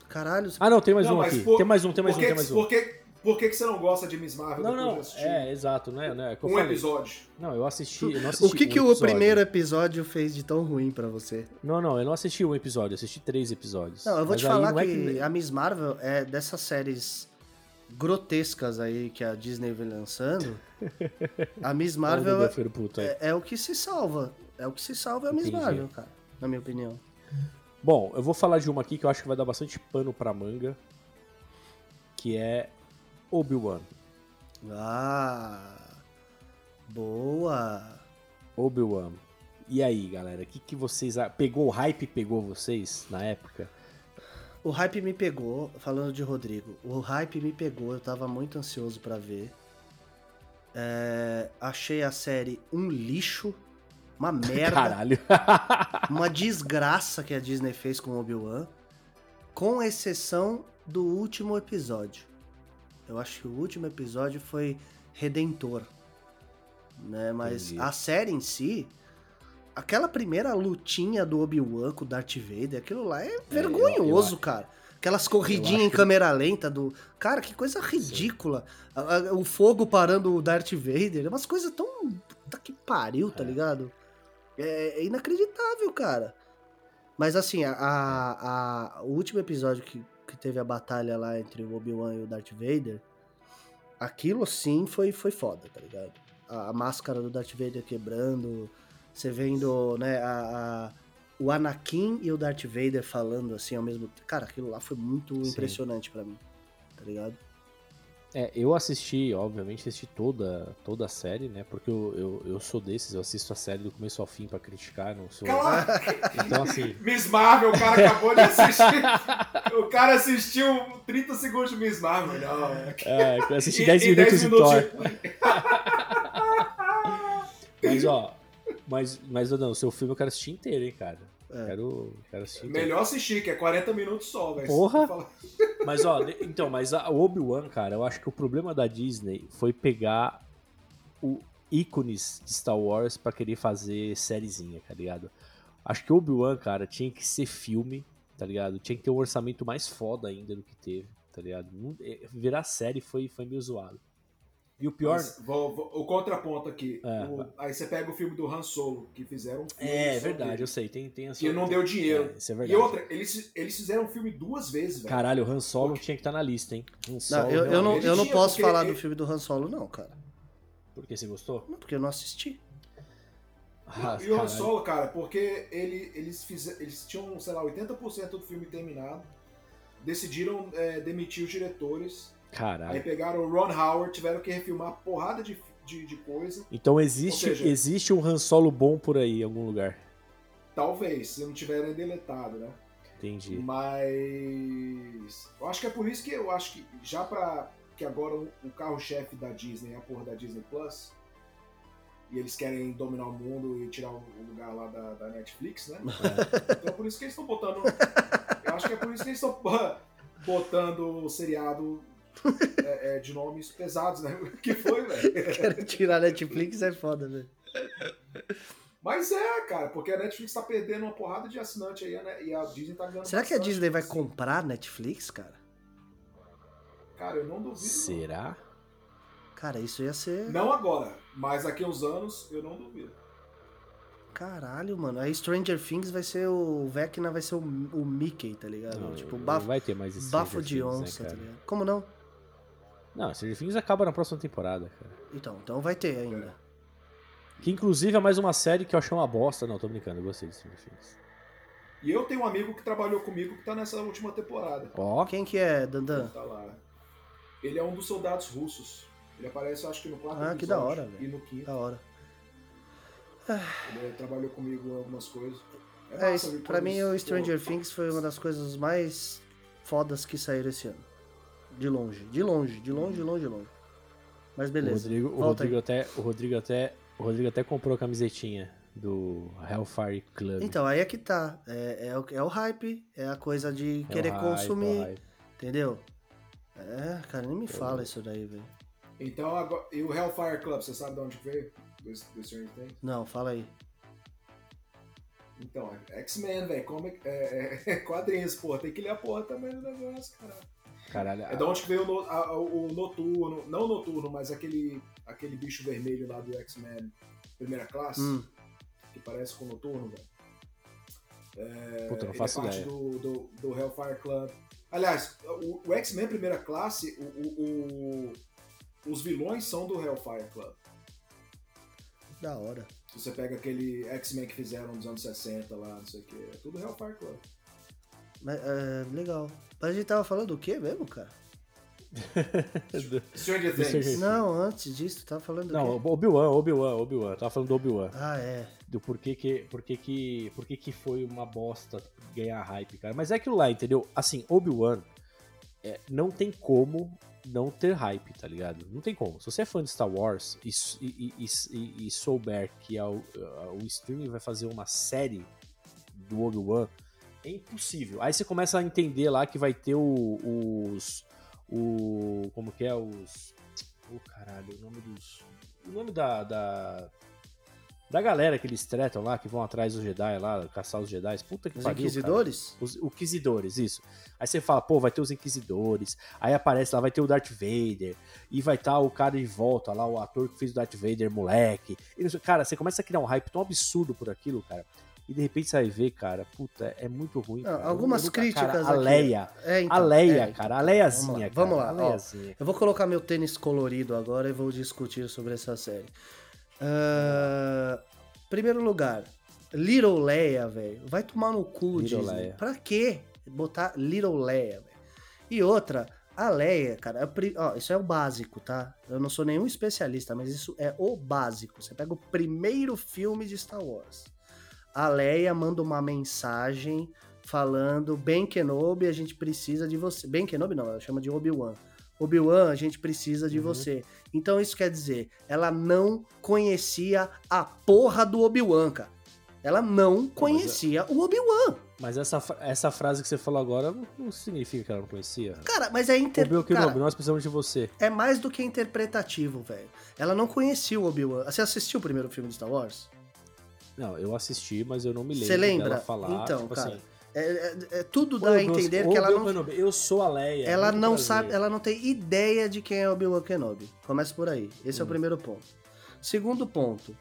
Caralho, Ah, não, tem mais Não, um aqui. por- Tem mais um, tem mais por um, que tem que- mais um. Por que, por que, que você não gosta de Miss Marvel Não, depois não, de assistir é, exato, né? né é que um falei. episódio? Não, eu assisti, eu não assisti o que, um que o episódio. primeiro episódio fez de tão ruim pra você? Não, não, eu não assisti um episódio, eu assisti três episódios. Não, eu vou Mas te falar não é que, a Miss Marvel é dessas séries grotescas aí que a Disney vem lançando. a Miss o Marvel é, é- é o que se salva. É o que se salva é a Miss Entendi. Marvel, cara. Na minha opinião. Bom, eu vou falar de uma aqui que eu acho que vai dar bastante pano pra manga, que é Obi-Wan. Ah. Boa. Obi-Wan. E aí, galera, o que, que vocês... Pegou o hype, pegou vocês na época? O hype me pegou, falando de Rodrigo. O hype me pegou, eu tava muito ansioso pra ver. É, achei a série um lixo, uma merda. Caralho. uma desgraça que a Disney fez com Obi-Wan, com exceção do último episódio. Eu acho que o último episódio foi redentor, né? Mas Entendi. a série em si, aquela primeira lutinha do Obi-Wan com o Darth Vader, aquilo lá é vergonhoso, cara. Aquelas corridinhas eu em câmera lenta do. Cara, que coisa ridícula. O fogo parando o Darth Vader. É umas coisas tão. Puta que pariu, tá É. ligado? É, é inacreditável, cara. Mas assim, a, a- a- o último episódio que, que teve a batalha lá entre o Obi-Wan e o Darth Vader, aquilo sim foi, foi foda, tá ligado? A, a máscara do Darth Vader quebrando, você vendo, né, a, o Anakin e o Darth Vader falando assim ao mesmo tempo. Cara, aquilo lá foi muito Sim. impressionante pra mim, tá ligado? É, eu assisti, obviamente, assisti toda, toda a série, né? Porque eu, eu, eu sou desses, eu assisto a série do começo ao fim pra criticar, não sou... Cala Então, assim... Miss Marvel, o cara acabou de assistir. o cara assistiu 30 segundos de Miss Marvel. Não. É, eu assisti E- 10 e minutos 10 de minutos Thor. Mas, ó, mas, mas não, o seu filme eu quero assistir inteiro, hein, cara. É. Quero, quero assistir inteiro. Melhor assistir, que é 40 minutos só, velho. Porra! Mas, ó, então, mas a- Obi-Wan, cara, eu acho que o problema da Disney foi pegar o ícones de Star Wars pra querer fazer sériezinha, tá ligado? Acho que o Obi-Wan, cara, tinha que ser filme, tá ligado? Tinha que ter um orçamento mais foda ainda do que teve, tá ligado? É, Virar série foi, foi meio zoado. E o pior. Mas, vou- vou- o contraponto aqui. É, o- aí você pega o filme do Han Solo, que fizeram um filme. É, verdade, dele, eu sei, tem, tem essa. Que não deu dinheiro. É, isso é e verdade. outra, eles, eles fizeram um filme duas vezes, velho. Caralho, o Han Solo tinha que estar na lista, hein? Han Não, Solo, eu, eu não, eu não posso porque falar ele- do filme do Han Solo, não, cara. Porque você gostou? Não, porque eu não assisti. Ah, e o Han. Solo, cara, porque ele, eles, fizeram, eles tinham, sei lá, 80% do filme terminado. Decidiram é, demitir os diretores. Aí Caralho. pegaram o Ron Howard, tiveram que refilmar porrada de, de, de coisa. Então existe, seja- existe um Han Solo bom por aí em algum lugar. Talvez, se não tiverem deletado, né? Entendi. Mas. Eu acho que é por isso que eu acho que já pra. Que agora o, carro-chefe da Disney é a porra da Disney Plus. E eles querem dominar o mundo e tirar o, o lugar lá da, da Netflix, né? Então é por isso que eles estão botando. Eu acho que é por isso que eles estão botando o seriado é, é, de nomes pesados, né? O que foi, velho? Quero tirar Netflix é foda, velho. Mas é, cara, porque a Netflix tá perdendo uma porrada de assinante aí, né? E a Disney tá ganhando. Será que a Disney vai comprar Netflix, cara? Cara, eu não duvido. não. Será? Cara, isso ia ser. Não agora, mas daqui a uns anos eu não duvido. Caralho, mano. Aí Stranger Things vai ser o. Vecna vai ser o, o Mickey, tá ligado? Não, tipo, não bafo, vai ter mais bafo de Things, né, onça, tá cara? ligado? Como não? Não, Stranger Things acaba na próxima temporada, cara. Então, então vai ter ainda. Que inclusive é mais uma série que eu achei uma bosta. Não, tô brincando, eu gostei de Stranger Things. E eu tenho um amigo que trabalhou comigo que tá nessa última temporada. Ó, Quem que é, Dandan? Tá lá. Ele é um dos soldados russos. Ele aparece, acho que no quarto Ah, que episódio da hora, E velho. no quinto. Da hora. Ele trabalhou comigo em algumas coisas. É, massa isso, ver pra mim, o Stranger pô, Things foi uma das coisas mais fodas que saíram esse ano. De longe, de longe, de longe, de longe, de longe. Mas o beleza. Rodrigo, o Rodrigo até, o Rodrigo até, o Rodrigo até comprou a camisetinha do Hellfire Club. Então, aí é que tá. É, é, o, é o hype, é a coisa de É o querer hype, consumir, é o entendeu? É, cara, nem me fala isso daí, velho. Então, agora, e o Hellfire Club, você sabe de onde veio? Do, do Stranger Things? Não, fala aí. Então, é X-Men, velho. Como é, é, é quadrinhos, porra. Tem que ler a porra também do negócio, cara. Caralho, É da onde que veio o, a- o noturno, não o noturno, mas aquele, aquele bicho vermelho lá do X-Men primeira classe, Hum. que parece com o noturno, velho. É, Puta, não ele faço é parte ideia. do, do, do Hellfire Club. Aliás, o, o X-Men primeira classe, o, o- o- os vilões são do Hellfire Club. Da hora. Se você pega aquele X-Men que fizeram nos anos 60 lá, não sei o que, é tudo Hellfire Club. Mas, é, legal. Mas a gente tava falando do quê mesmo, cara? Stranger Do Things. Não, antes disso, tava falando do Não? Obi-Wan, Obi-Wan, Obi-Wan. Tava falando do Obi-Wan. Ah, é. Do porquê que, porquê que, porquê que foi uma bosta ganhar hype, cara. Mas é aquilo lá, entendeu? Assim, Obi-Wan é, não tem como não ter hype, tá ligado? Não tem como. Se você é fã de Star Wars e, e- e- e- e souber que a- a- o streaming vai fazer uma série do Obi-Wan, é impossível. Aí você começa a entender lá que vai ter o- os. O. Como que é? Os. Oh, caralho, o nome dos. O nome da. da da galera que eles tretam lá, que vão atrás dos Jedi lá, caçar os Jedi. Puta que Os pariu, Inquisidores? cara. Os Inquisidores, isso. Aí você fala, pô, vai ter os Inquisidores. Aí aparece lá, vai ter o Darth Vader. E vai estar o cara de volta lá, o ator que fez o Darth Vader, moleque. E cara, você começa a criar um hype tão absurdo por aquilo, cara. E de repente você vai ver, cara, puta, é muito ruim. Cara. Algumas nunca- críticas cara, a aqui. Leia. É, então, a Leia, é, cara. A então, Leiazinha, Vamos lá, cara. vamos lá, ó. Eu vou colocar meu tênis colorido agora e vou discutir sobre essa série. Ah, primeiro lugar, Little Leia, velho. Vai tomar no cu, Little Disney. Leia. Pra quê botar Little Leia, velho? E outra, a Leia, cara, é ó, isso é o básico, tá? Eu não sou nenhum especialista, mas isso é o básico. Você pega o primeiro filme de Star Wars. A Leia manda uma mensagem falando: Ben Kenobi, a gente precisa de você. Ben Kenobi não, ela chama de Obi-Wan. Obi-Wan, a gente precisa de Uhum. você. Então isso quer dizer, ela não conhecia a porra do Obi-Wan, cara. Ela não conhecia o Obi-Wan. Mas essa, essa frase que você falou agora não, significa que ela não conhecia. Cara, mas é inter... Obi-Wan Kenobi, nós precisamos de você. é mais do que interpretativo, velho. Ela não conhecia o Obi-Wan. Você assistiu o primeiro filme de Star Wars? Não, eu assisti, mas eu não me lembro Você lembra? dela falar. Então, tipo cara, assim, É, é- é- tudo dá a "Ô, Deus, entender que ela não eu sou a Leia. Ela não prazer." sabe, ela não tem ideia de quem é Obi-Wan Kenobi. Começa por aí. Esse é o Hum. primeiro ponto. Segundo ponto.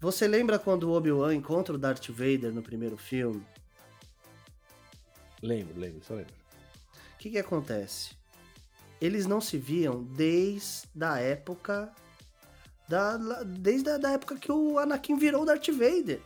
Você lembra quando o Obi-Wan encontra o Darth Vader no primeiro filme? Lembro, lembro, só lembro. O que que acontece? Eles não se viam desde a época da desde a da época que o Anakin virou o Darth Vader.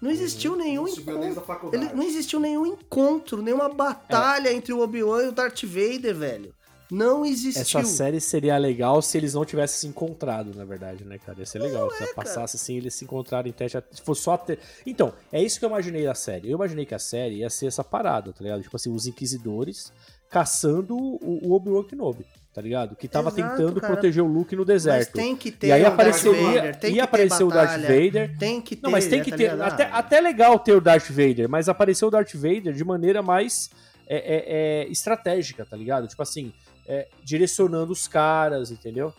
Não existiu nenhum encontro. Ele, não existiu nenhum encontro, nenhuma batalha entre o Obi-Wan e o Darth Vader, velho. Não existiu. Essa série seria legal se eles não tivessem se encontrado, na verdade, né, cara? Ia ser legal. é, se passasse assim, eles se encontrarem em teste. Se fosse só. Te... Então, é isso que eu imaginei da série. Eu imaginei que a série ia ser essa parada, tá ligado? Tipo assim, os inquisidores caçando o, o Obi-Wan Kenobi, tá ligado? Que tava Exato, tentando cara. proteger o Luke no deserto. Mas tem que ter E aí apareceu, Darth Vader, tem ia que ter aparecer o Darth Vader. Tem que ter. Não, mas tem que tá ter. Até, Ah, até legal ter o Darth Vader, mas apareceu o Darth Vader de maneira mais é, é, é, estratégica, tá ligado? Tipo assim, é, direcionando os caras, entendeu?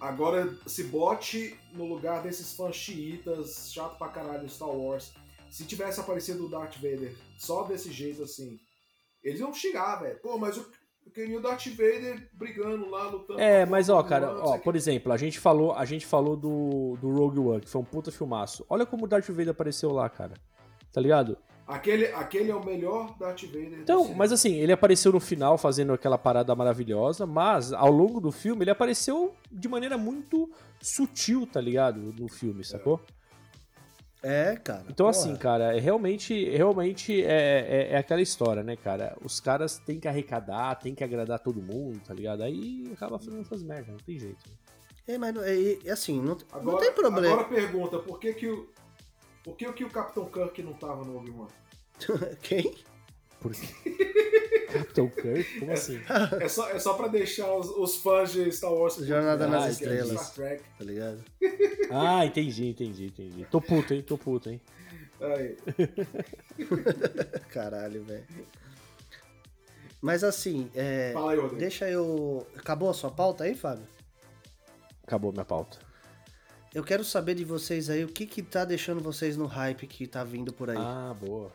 Agora, se bote no lugar desses fãs xiitas, chato pra caralho Star Wars. Se tivesse aparecido o Darth Vader só desse jeito assim, eles iam xingar, velho. Pô, mas eu, eu queria o Darth Vader brigando lá, lutando. É, mas ó, cara, ó, por exemplo, a gente falou, a gente falou do, do Rogue One, que foi um puta filmaço. Olha como o Darth Vader apareceu lá, cara. Tá ligado? Aquele, aquele é o melhor Darth Vader. Então, mas assim, ele apareceu no final fazendo aquela parada maravilhosa, mas ao longo do filme ele apareceu de maneira muito sutil, tá ligado? No filme, sacou? É, cara. Então, porra. assim, cara, é realmente, realmente é, é, é aquela história, né, cara? Os caras têm que arrecadar, têm que agradar todo mundo, tá ligado? Aí acaba fazendo essas merdas, não tem jeito. É, mas é, é assim, não, Agora, não tem problema. Agora pergunta, por que que o. Por que, que o Capitão Kirk não tava no Obi-Wan? Quem? Por quê? Capitão Kirk? Como assim? É só, é só pra deixar os, os fãs de Star Wars. Jornada putos, nas é de Estrelas. Star Trek. Tá ligado? Ah, entendi, entendi, entendi. Tô puto, hein? Tô puto, hein? Aí. Caralho, velho. Mas assim, é, Fala aí, Rodrigo. deixa eu. Acabou a sua pauta aí, Fábio? Acabou minha pauta. Eu quero saber de vocês aí o que que tá deixando vocês no hype que tá vindo por aí. Ah, boa.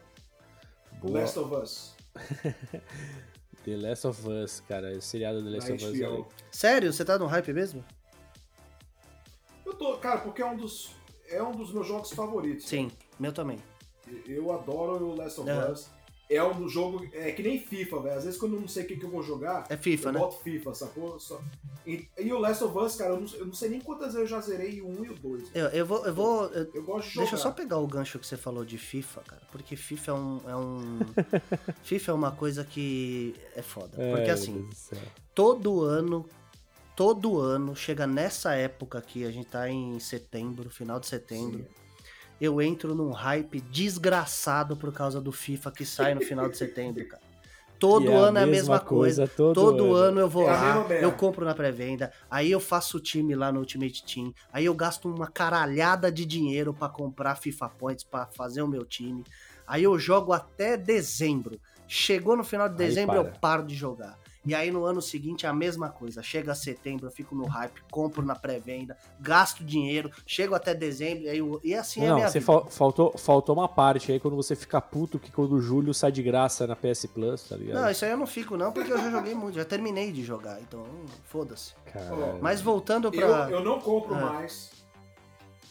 Boa. Last of Us. The Last of Us, cara. O seriado The Last of Us. é HBO. Sério? Você tá no hype mesmo? Eu tô, cara, porque é um dos, é um dos meus jogos favoritos. Sim, meu também. Eu adoro o Last of. Us. É um jogo. É que nem FIFA, velho. Às vezes quando eu não sei o que, que eu vou jogar. É FIFA, eu né? boto FIFA, sacou? Só- E, e o Last of Us, cara, eu não, eu não sei nem quantas vezes eu já zerei o 1 e o 2. Eu, eu vou. Eu vou eu- Eu gosto de jogar. Deixa eu só pegar o gancho que você falou de FIFA, cara. Porque FIFA é um. É um FIFA é uma coisa que é foda. É, Porque assim, todo ano, todo ano, chega nessa época aqui, a gente tá em setembro, final de setembro, eu entro num hype desgraçado por causa do FIFA que sai no final de setembro, cara. Todo é a ano é a mesma coisa. coisa, todo Todo, ano. ano. eu vou É lá, eu compro na pré-venda, aí eu faço o time lá no Ultimate Team, aí eu gasto uma caralhada de dinheiro pra comprar FIFA Points pra fazer o meu time. Aí eu jogo até dezembro. Chegou no final de dezembro, para. eu paro de jogar. E aí no ano seguinte é a mesma coisa. Chega setembro, eu fico no hype, compro na pré-venda, gasto dinheiro, chego até dezembro, e, aí eu- e assim é a Não, minha você vida. fal- faltou, faltou uma parte aí quando você fica puto que quando o Júlio sai de graça na PS Plus, tá ligado? Não, isso aí eu não fico não, porque eu já joguei muito, já terminei de jogar, então foda-se. Mas voltando Eu, pra... eu não compro Ah. mais.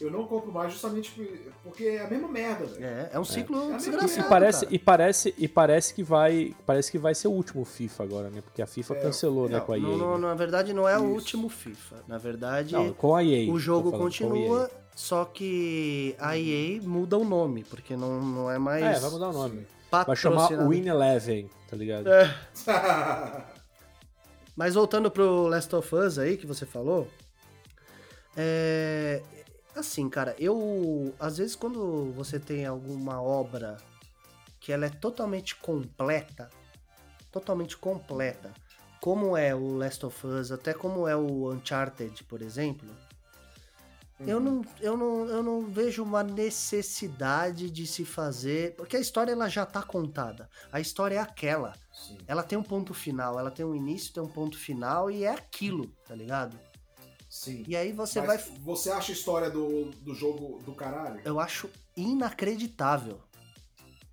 Eu não compro mais justamente por- porque é a mesma merda, velho. É, é um ciclo É. desgraçado, E parece, cara. e parece, e parece que vai, parece que vai ser o último FIFA agora, né? Porque a FIFA É, cancelou, né, não, com a EA. Não, não, né? na verdade, não é o Isso. último FIFA. Na verdade, Não, com a EA. o jogo continua, só que a EA muda o nome, porque não, não é mais. É, vai mudar o nome. Vai chamar. Win Eleven, tá ligado? É. Mas voltando pro Last of Us aí que você falou, é assim, cara, eu às vezes quando você tem alguma obra que ela é totalmente completa, totalmente completa, como é o Last of Us, até como é o Uncharted, por exemplo, eu, não, eu, não, eu não vejo uma necessidade de se fazer, porque a história ela já tá contada. A história é aquela Sim. ela tem um ponto final, ela tem um início, tem um ponto final e é aquilo, tá ligado? Sim. E aí você Mas vai. você acha a história do, do jogo do caralho? Eu acho inacreditável.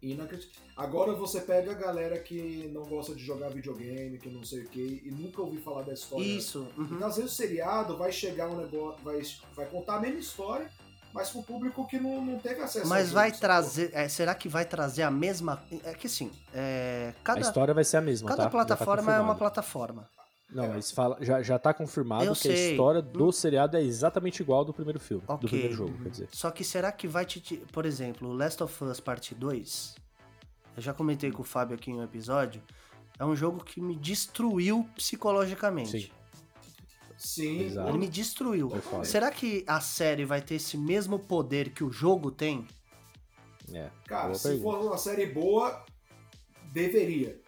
Inacreditável. Agora você pega a galera que não gosta de jogar videogame, que não sei o que, e nunca ouviu falar da história. Isso. uhum. Então, às vezes o seriado vai chegar um negócio, vai, vai contar a mesma história, mas pro público que não, não teve acesso Mas vai trazer. é, será que vai trazer a mesma. É que assim, é, A cada, história vai ser a mesma, cada tá? Tá plataforma é uma plataforma. Não, mas fala, já, já tá confirmado Eu que a sei. história do seriado é exatamente igual ao do primeiro filme. Ok. Do primeiro jogo, quer dizer. Só que será que vai te. Por exemplo, Last of Us Parte 2. Eu já comentei com o Fábio aqui em um episódio. é um jogo que me destruiu psicologicamente. Sim. Sim. Exato. Ele me destruiu. Foda. Será que a série vai ter esse mesmo poder que o jogo tem? É, Cara, se pergunta. for uma série boa, deveria.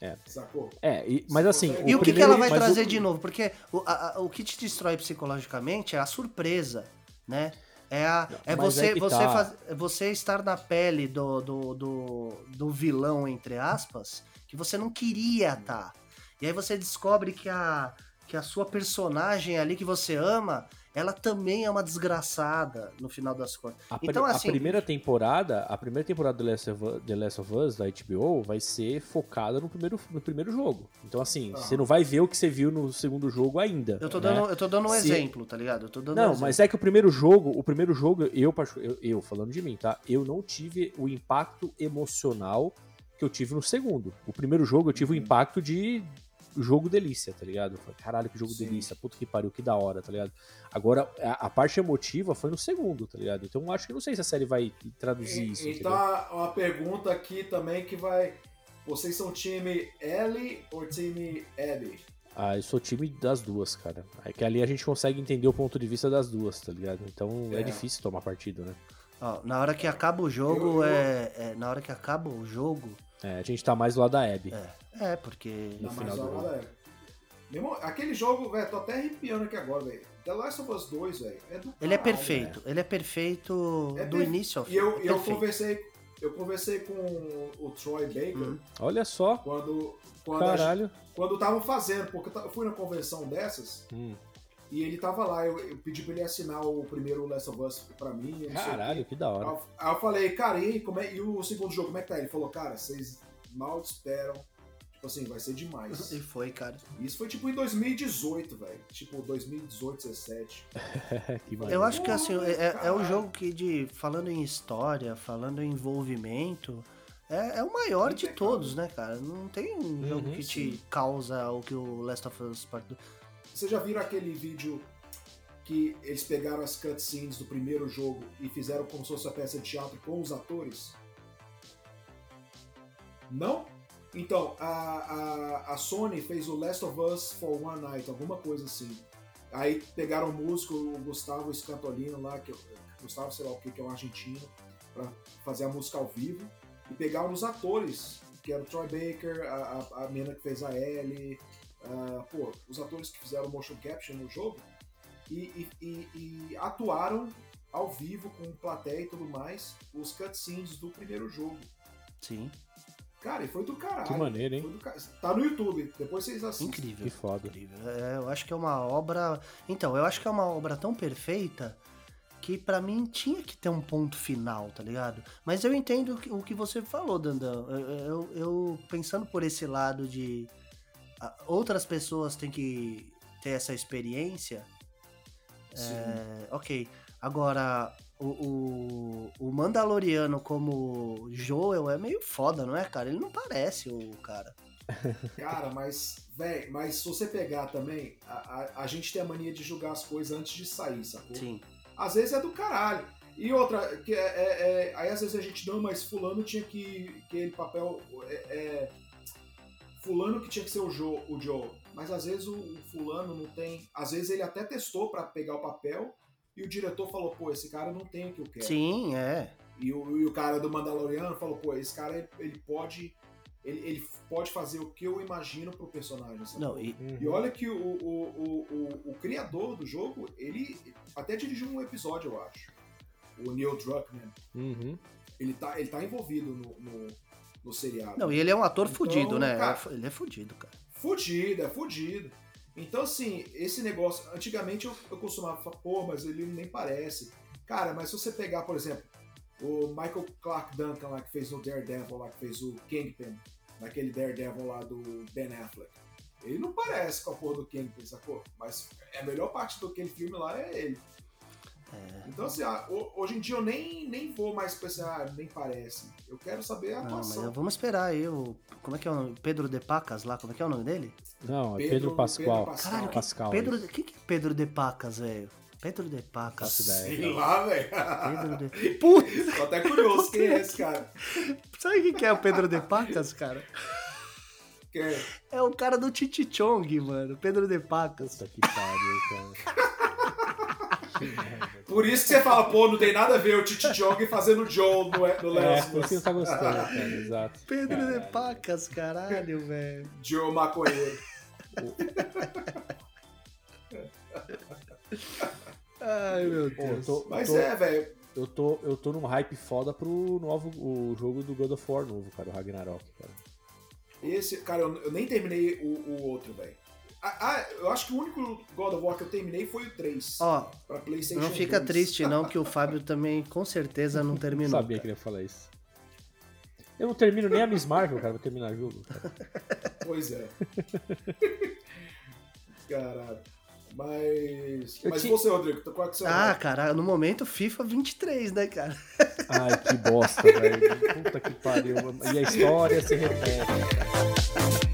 É. Sacou? É, e- mas assim. E E o que, que primeiro- ela vai trazer o- de novo? Porque o, a- o que te destrói psicologicamente é a surpresa, né? É, a, é mas você, é que você, tá. faz- você estar na pele do, do, do, do vilão, entre aspas, que você não queria estar. E aí você descobre que a, que a sua personagem ali que você ama, ela também é uma desgraçada no final das contas. A, Então, a assim- primeira temporada, a primeira temporada do Last of, Us- The Last of Us da HBO vai ser focada no primeiro, no primeiro jogo. Então assim, Ah. você não vai ver o que você viu no segundo jogo ainda. Eu tô né? dando, eu tô dando um Se- exemplo, tá ligado? Eu tô dando um Não, exemplo. mas é que o primeiro jogo, o primeiro jogo, eu, eu, eu falando de mim, tá? Eu não tive o impacto emocional que eu tive no segundo. O primeiro jogo eu tive Uhum. o impacto de jogo delícia, tá ligado? Eu falei, caralho, que jogo Sim. delícia, puta que pariu, que da hora, tá ligado? Agora, a, a parte emotiva foi no segundo, tá ligado? Então eu acho que não sei se a série vai traduzir E- isso. então, entendeu? uma pergunta aqui também que vai. Vocês são time Ellie ou time Abby? Ah, eu sou time das duas, cara. É que ali a gente consegue entender o ponto de vista das duas, tá ligado? Então é, É. difícil tomar partido, né? Ó, na hora que acaba o jogo, Eu- eu- É, é- Na hora que acaba o jogo. É, a gente tá mais do lado da Abby. É, é porque. No Não, final do jogo. galera, meu irmão, aquele jogo, velho, tô até arrepiando aqui agora, velho. The Last of Us 2, velho, é do Ele é caralho, perfeito. Ele é perfeito É do per- início ao E fim. eu, é eu conversei, eu conversei com o Troy Baker Hum. Olha só, quando quando a caralho. gente- quando estavam fazendo, porque eu fui na convenção dessas Hum, e ele tava lá, eu, eu pedi pra ele assinar o primeiro Last of Us pra mim, caralho, que da hora. Aí eu- Aí eu falei, cara, e, aí, como é, e o segundo jogo, como é que tá? Ele falou, cara, vocês mal esperam. Tipo assim, vai ser demais. E foi, cara. Isso foi tipo em 2018, velho. Tipo, 2018, 17. que Eu acho que assim, é, é- é o Caralho. jogo que de. Falando em história, falando em envolvimento. É, é o maior de todos, né, cara? Não tem um jogo que te causa o que o Last of Us Part 2. Vocês já viram aquele vídeo que eles pegaram as cutscenes do primeiro jogo e fizeram como se fosse uma peça de teatro com os atores? Não? Então, a, a, a Sony fez o Last of Us for One Night, alguma coisa assim. Aí pegaram o músico, o Gustavo Scantolino lá, que, Gustavo, sei lá o que, que é um argentino, pra fazer a música ao vivo. E pegaram os atores, que era o Troy Baker, a, a, a menina que fez a Ellie, ah, pô, os atores que fizeram motion capture no jogo e, e- e- e atuaram ao vivo com plateia e tudo mais os cutscenes do primeiro jogo. Sim, Cara, e foi do caralho. Que maneiro, hein? Foi do Tá no YouTube, depois vocês assistem. incrível. Que foda. incrível. É, eu acho que é uma obra. Então, eu acho que é uma obra tão perfeita que pra mim tinha que ter um ponto final, tá ligado? Mas eu entendo o que- você falou, Dandão. Eu, eu- eu pensando por esse lado de outras pessoas têm que ter essa experiência. É, ok. Agora, o, o, o Mandaloriano como Joel é meio foda, não é, cara? Ele não parece o cara. Cara, mas, velho, mas se você pegar também, a, a, a gente tem a mania de julgar as coisas antes de sair, sacou? Sim. Às vezes é do caralho. E outra, que é, é- é- aí às vezes a gente, não, mas fulano tinha que. aquele papel. É, é, fulano que tinha que ser o Joe, o Joe. Mas às vezes o, o fulano não tem. Às vezes ele até testou pra pegar o papel e o diretor falou, pô, esse cara não tem o que eu quero. Sim, é. E o, e o cara do Mandaloriano falou, pô, esse cara ele, ele pode. Ele, ele pode fazer o que eu imagino pro personagem. Não, e, E olha que o, o, o, o, o criador do jogo, ele até dirigiu um episódio, eu acho. O Neil Druckmann. Uhum. Ele tá, ele tá envolvido no, no, no seriado. não, e ele é um ator Então, fudido, né? cara- Ele é fudido, cara. Fudido, é fudido. Então, assim, esse negócio. Antigamente eu, eu costumava falar, pô, mas ele nem parece. Cara, mas se você pegar, por exemplo, o Michael Clark Duncan lá que fez no Daredevil, lá que fez o Kingpin, naquele Daredevil lá do Ben Affleck. Ele não parece com a porra do Kingpin, sacou? Mas a melhor parte daquele filme lá é ele. Então, assim, ah, ho- hoje em dia eu nem, nem vou mais pensar, ah, nem parece. Eu quero saber a Não, mas atuação. vamos esperar aí o. Como é que é o nome? Pedro de Pacas lá? Como é que é o nome dele? Não, é Pedro- Pedro, Pascoal. Pedro Pascal. Caralho, que- Pascal, Pedro. isso. O que, que é Pedro de Pacas, velho? Pedro de Pacas. Sei lá, velho. Pedro de. Puta! Tô até curioso quem é esse cara. Sabe o que que é o Pedro de Pacas, cara? Quem? É o cara do Chichichong, mano. Pedro de Pacas. Puta que pariu, cara. Por isso que você fala, pô, não tem nada a ver o Titi Chong fazendo Joe no, no É, Last não tá gostando, cara. Exato. Pedro de Pacas, caralho, velho. Joe Maconheiro. Ai, meu Deus. tô, Mas tô- é, velho. eu tô, eu tô num hype foda pro novo o jogo do God of War novo, cara, o Ragnarok, cara. Esse, cara, eu, eu nem terminei o, o outro, velho. Ah, ah, eu acho que o único God of War que eu terminei foi o 3. Ó, pra PlayStation não fica 2. triste não, que o Fábio também com certeza não Eu terminou. sabia que ele ia falar isso. Eu não termino nem a Miss Marvel, cara, vou terminar o jogo. Cara. Pois é. Caralho. Mas. Eu Mas ti- você, Rodrigo, qual é que o seu Ah, nome? cara, no momento FIFA 23, né, cara? Ai, que bosta, velho. Puta que pariu. E a história se repete.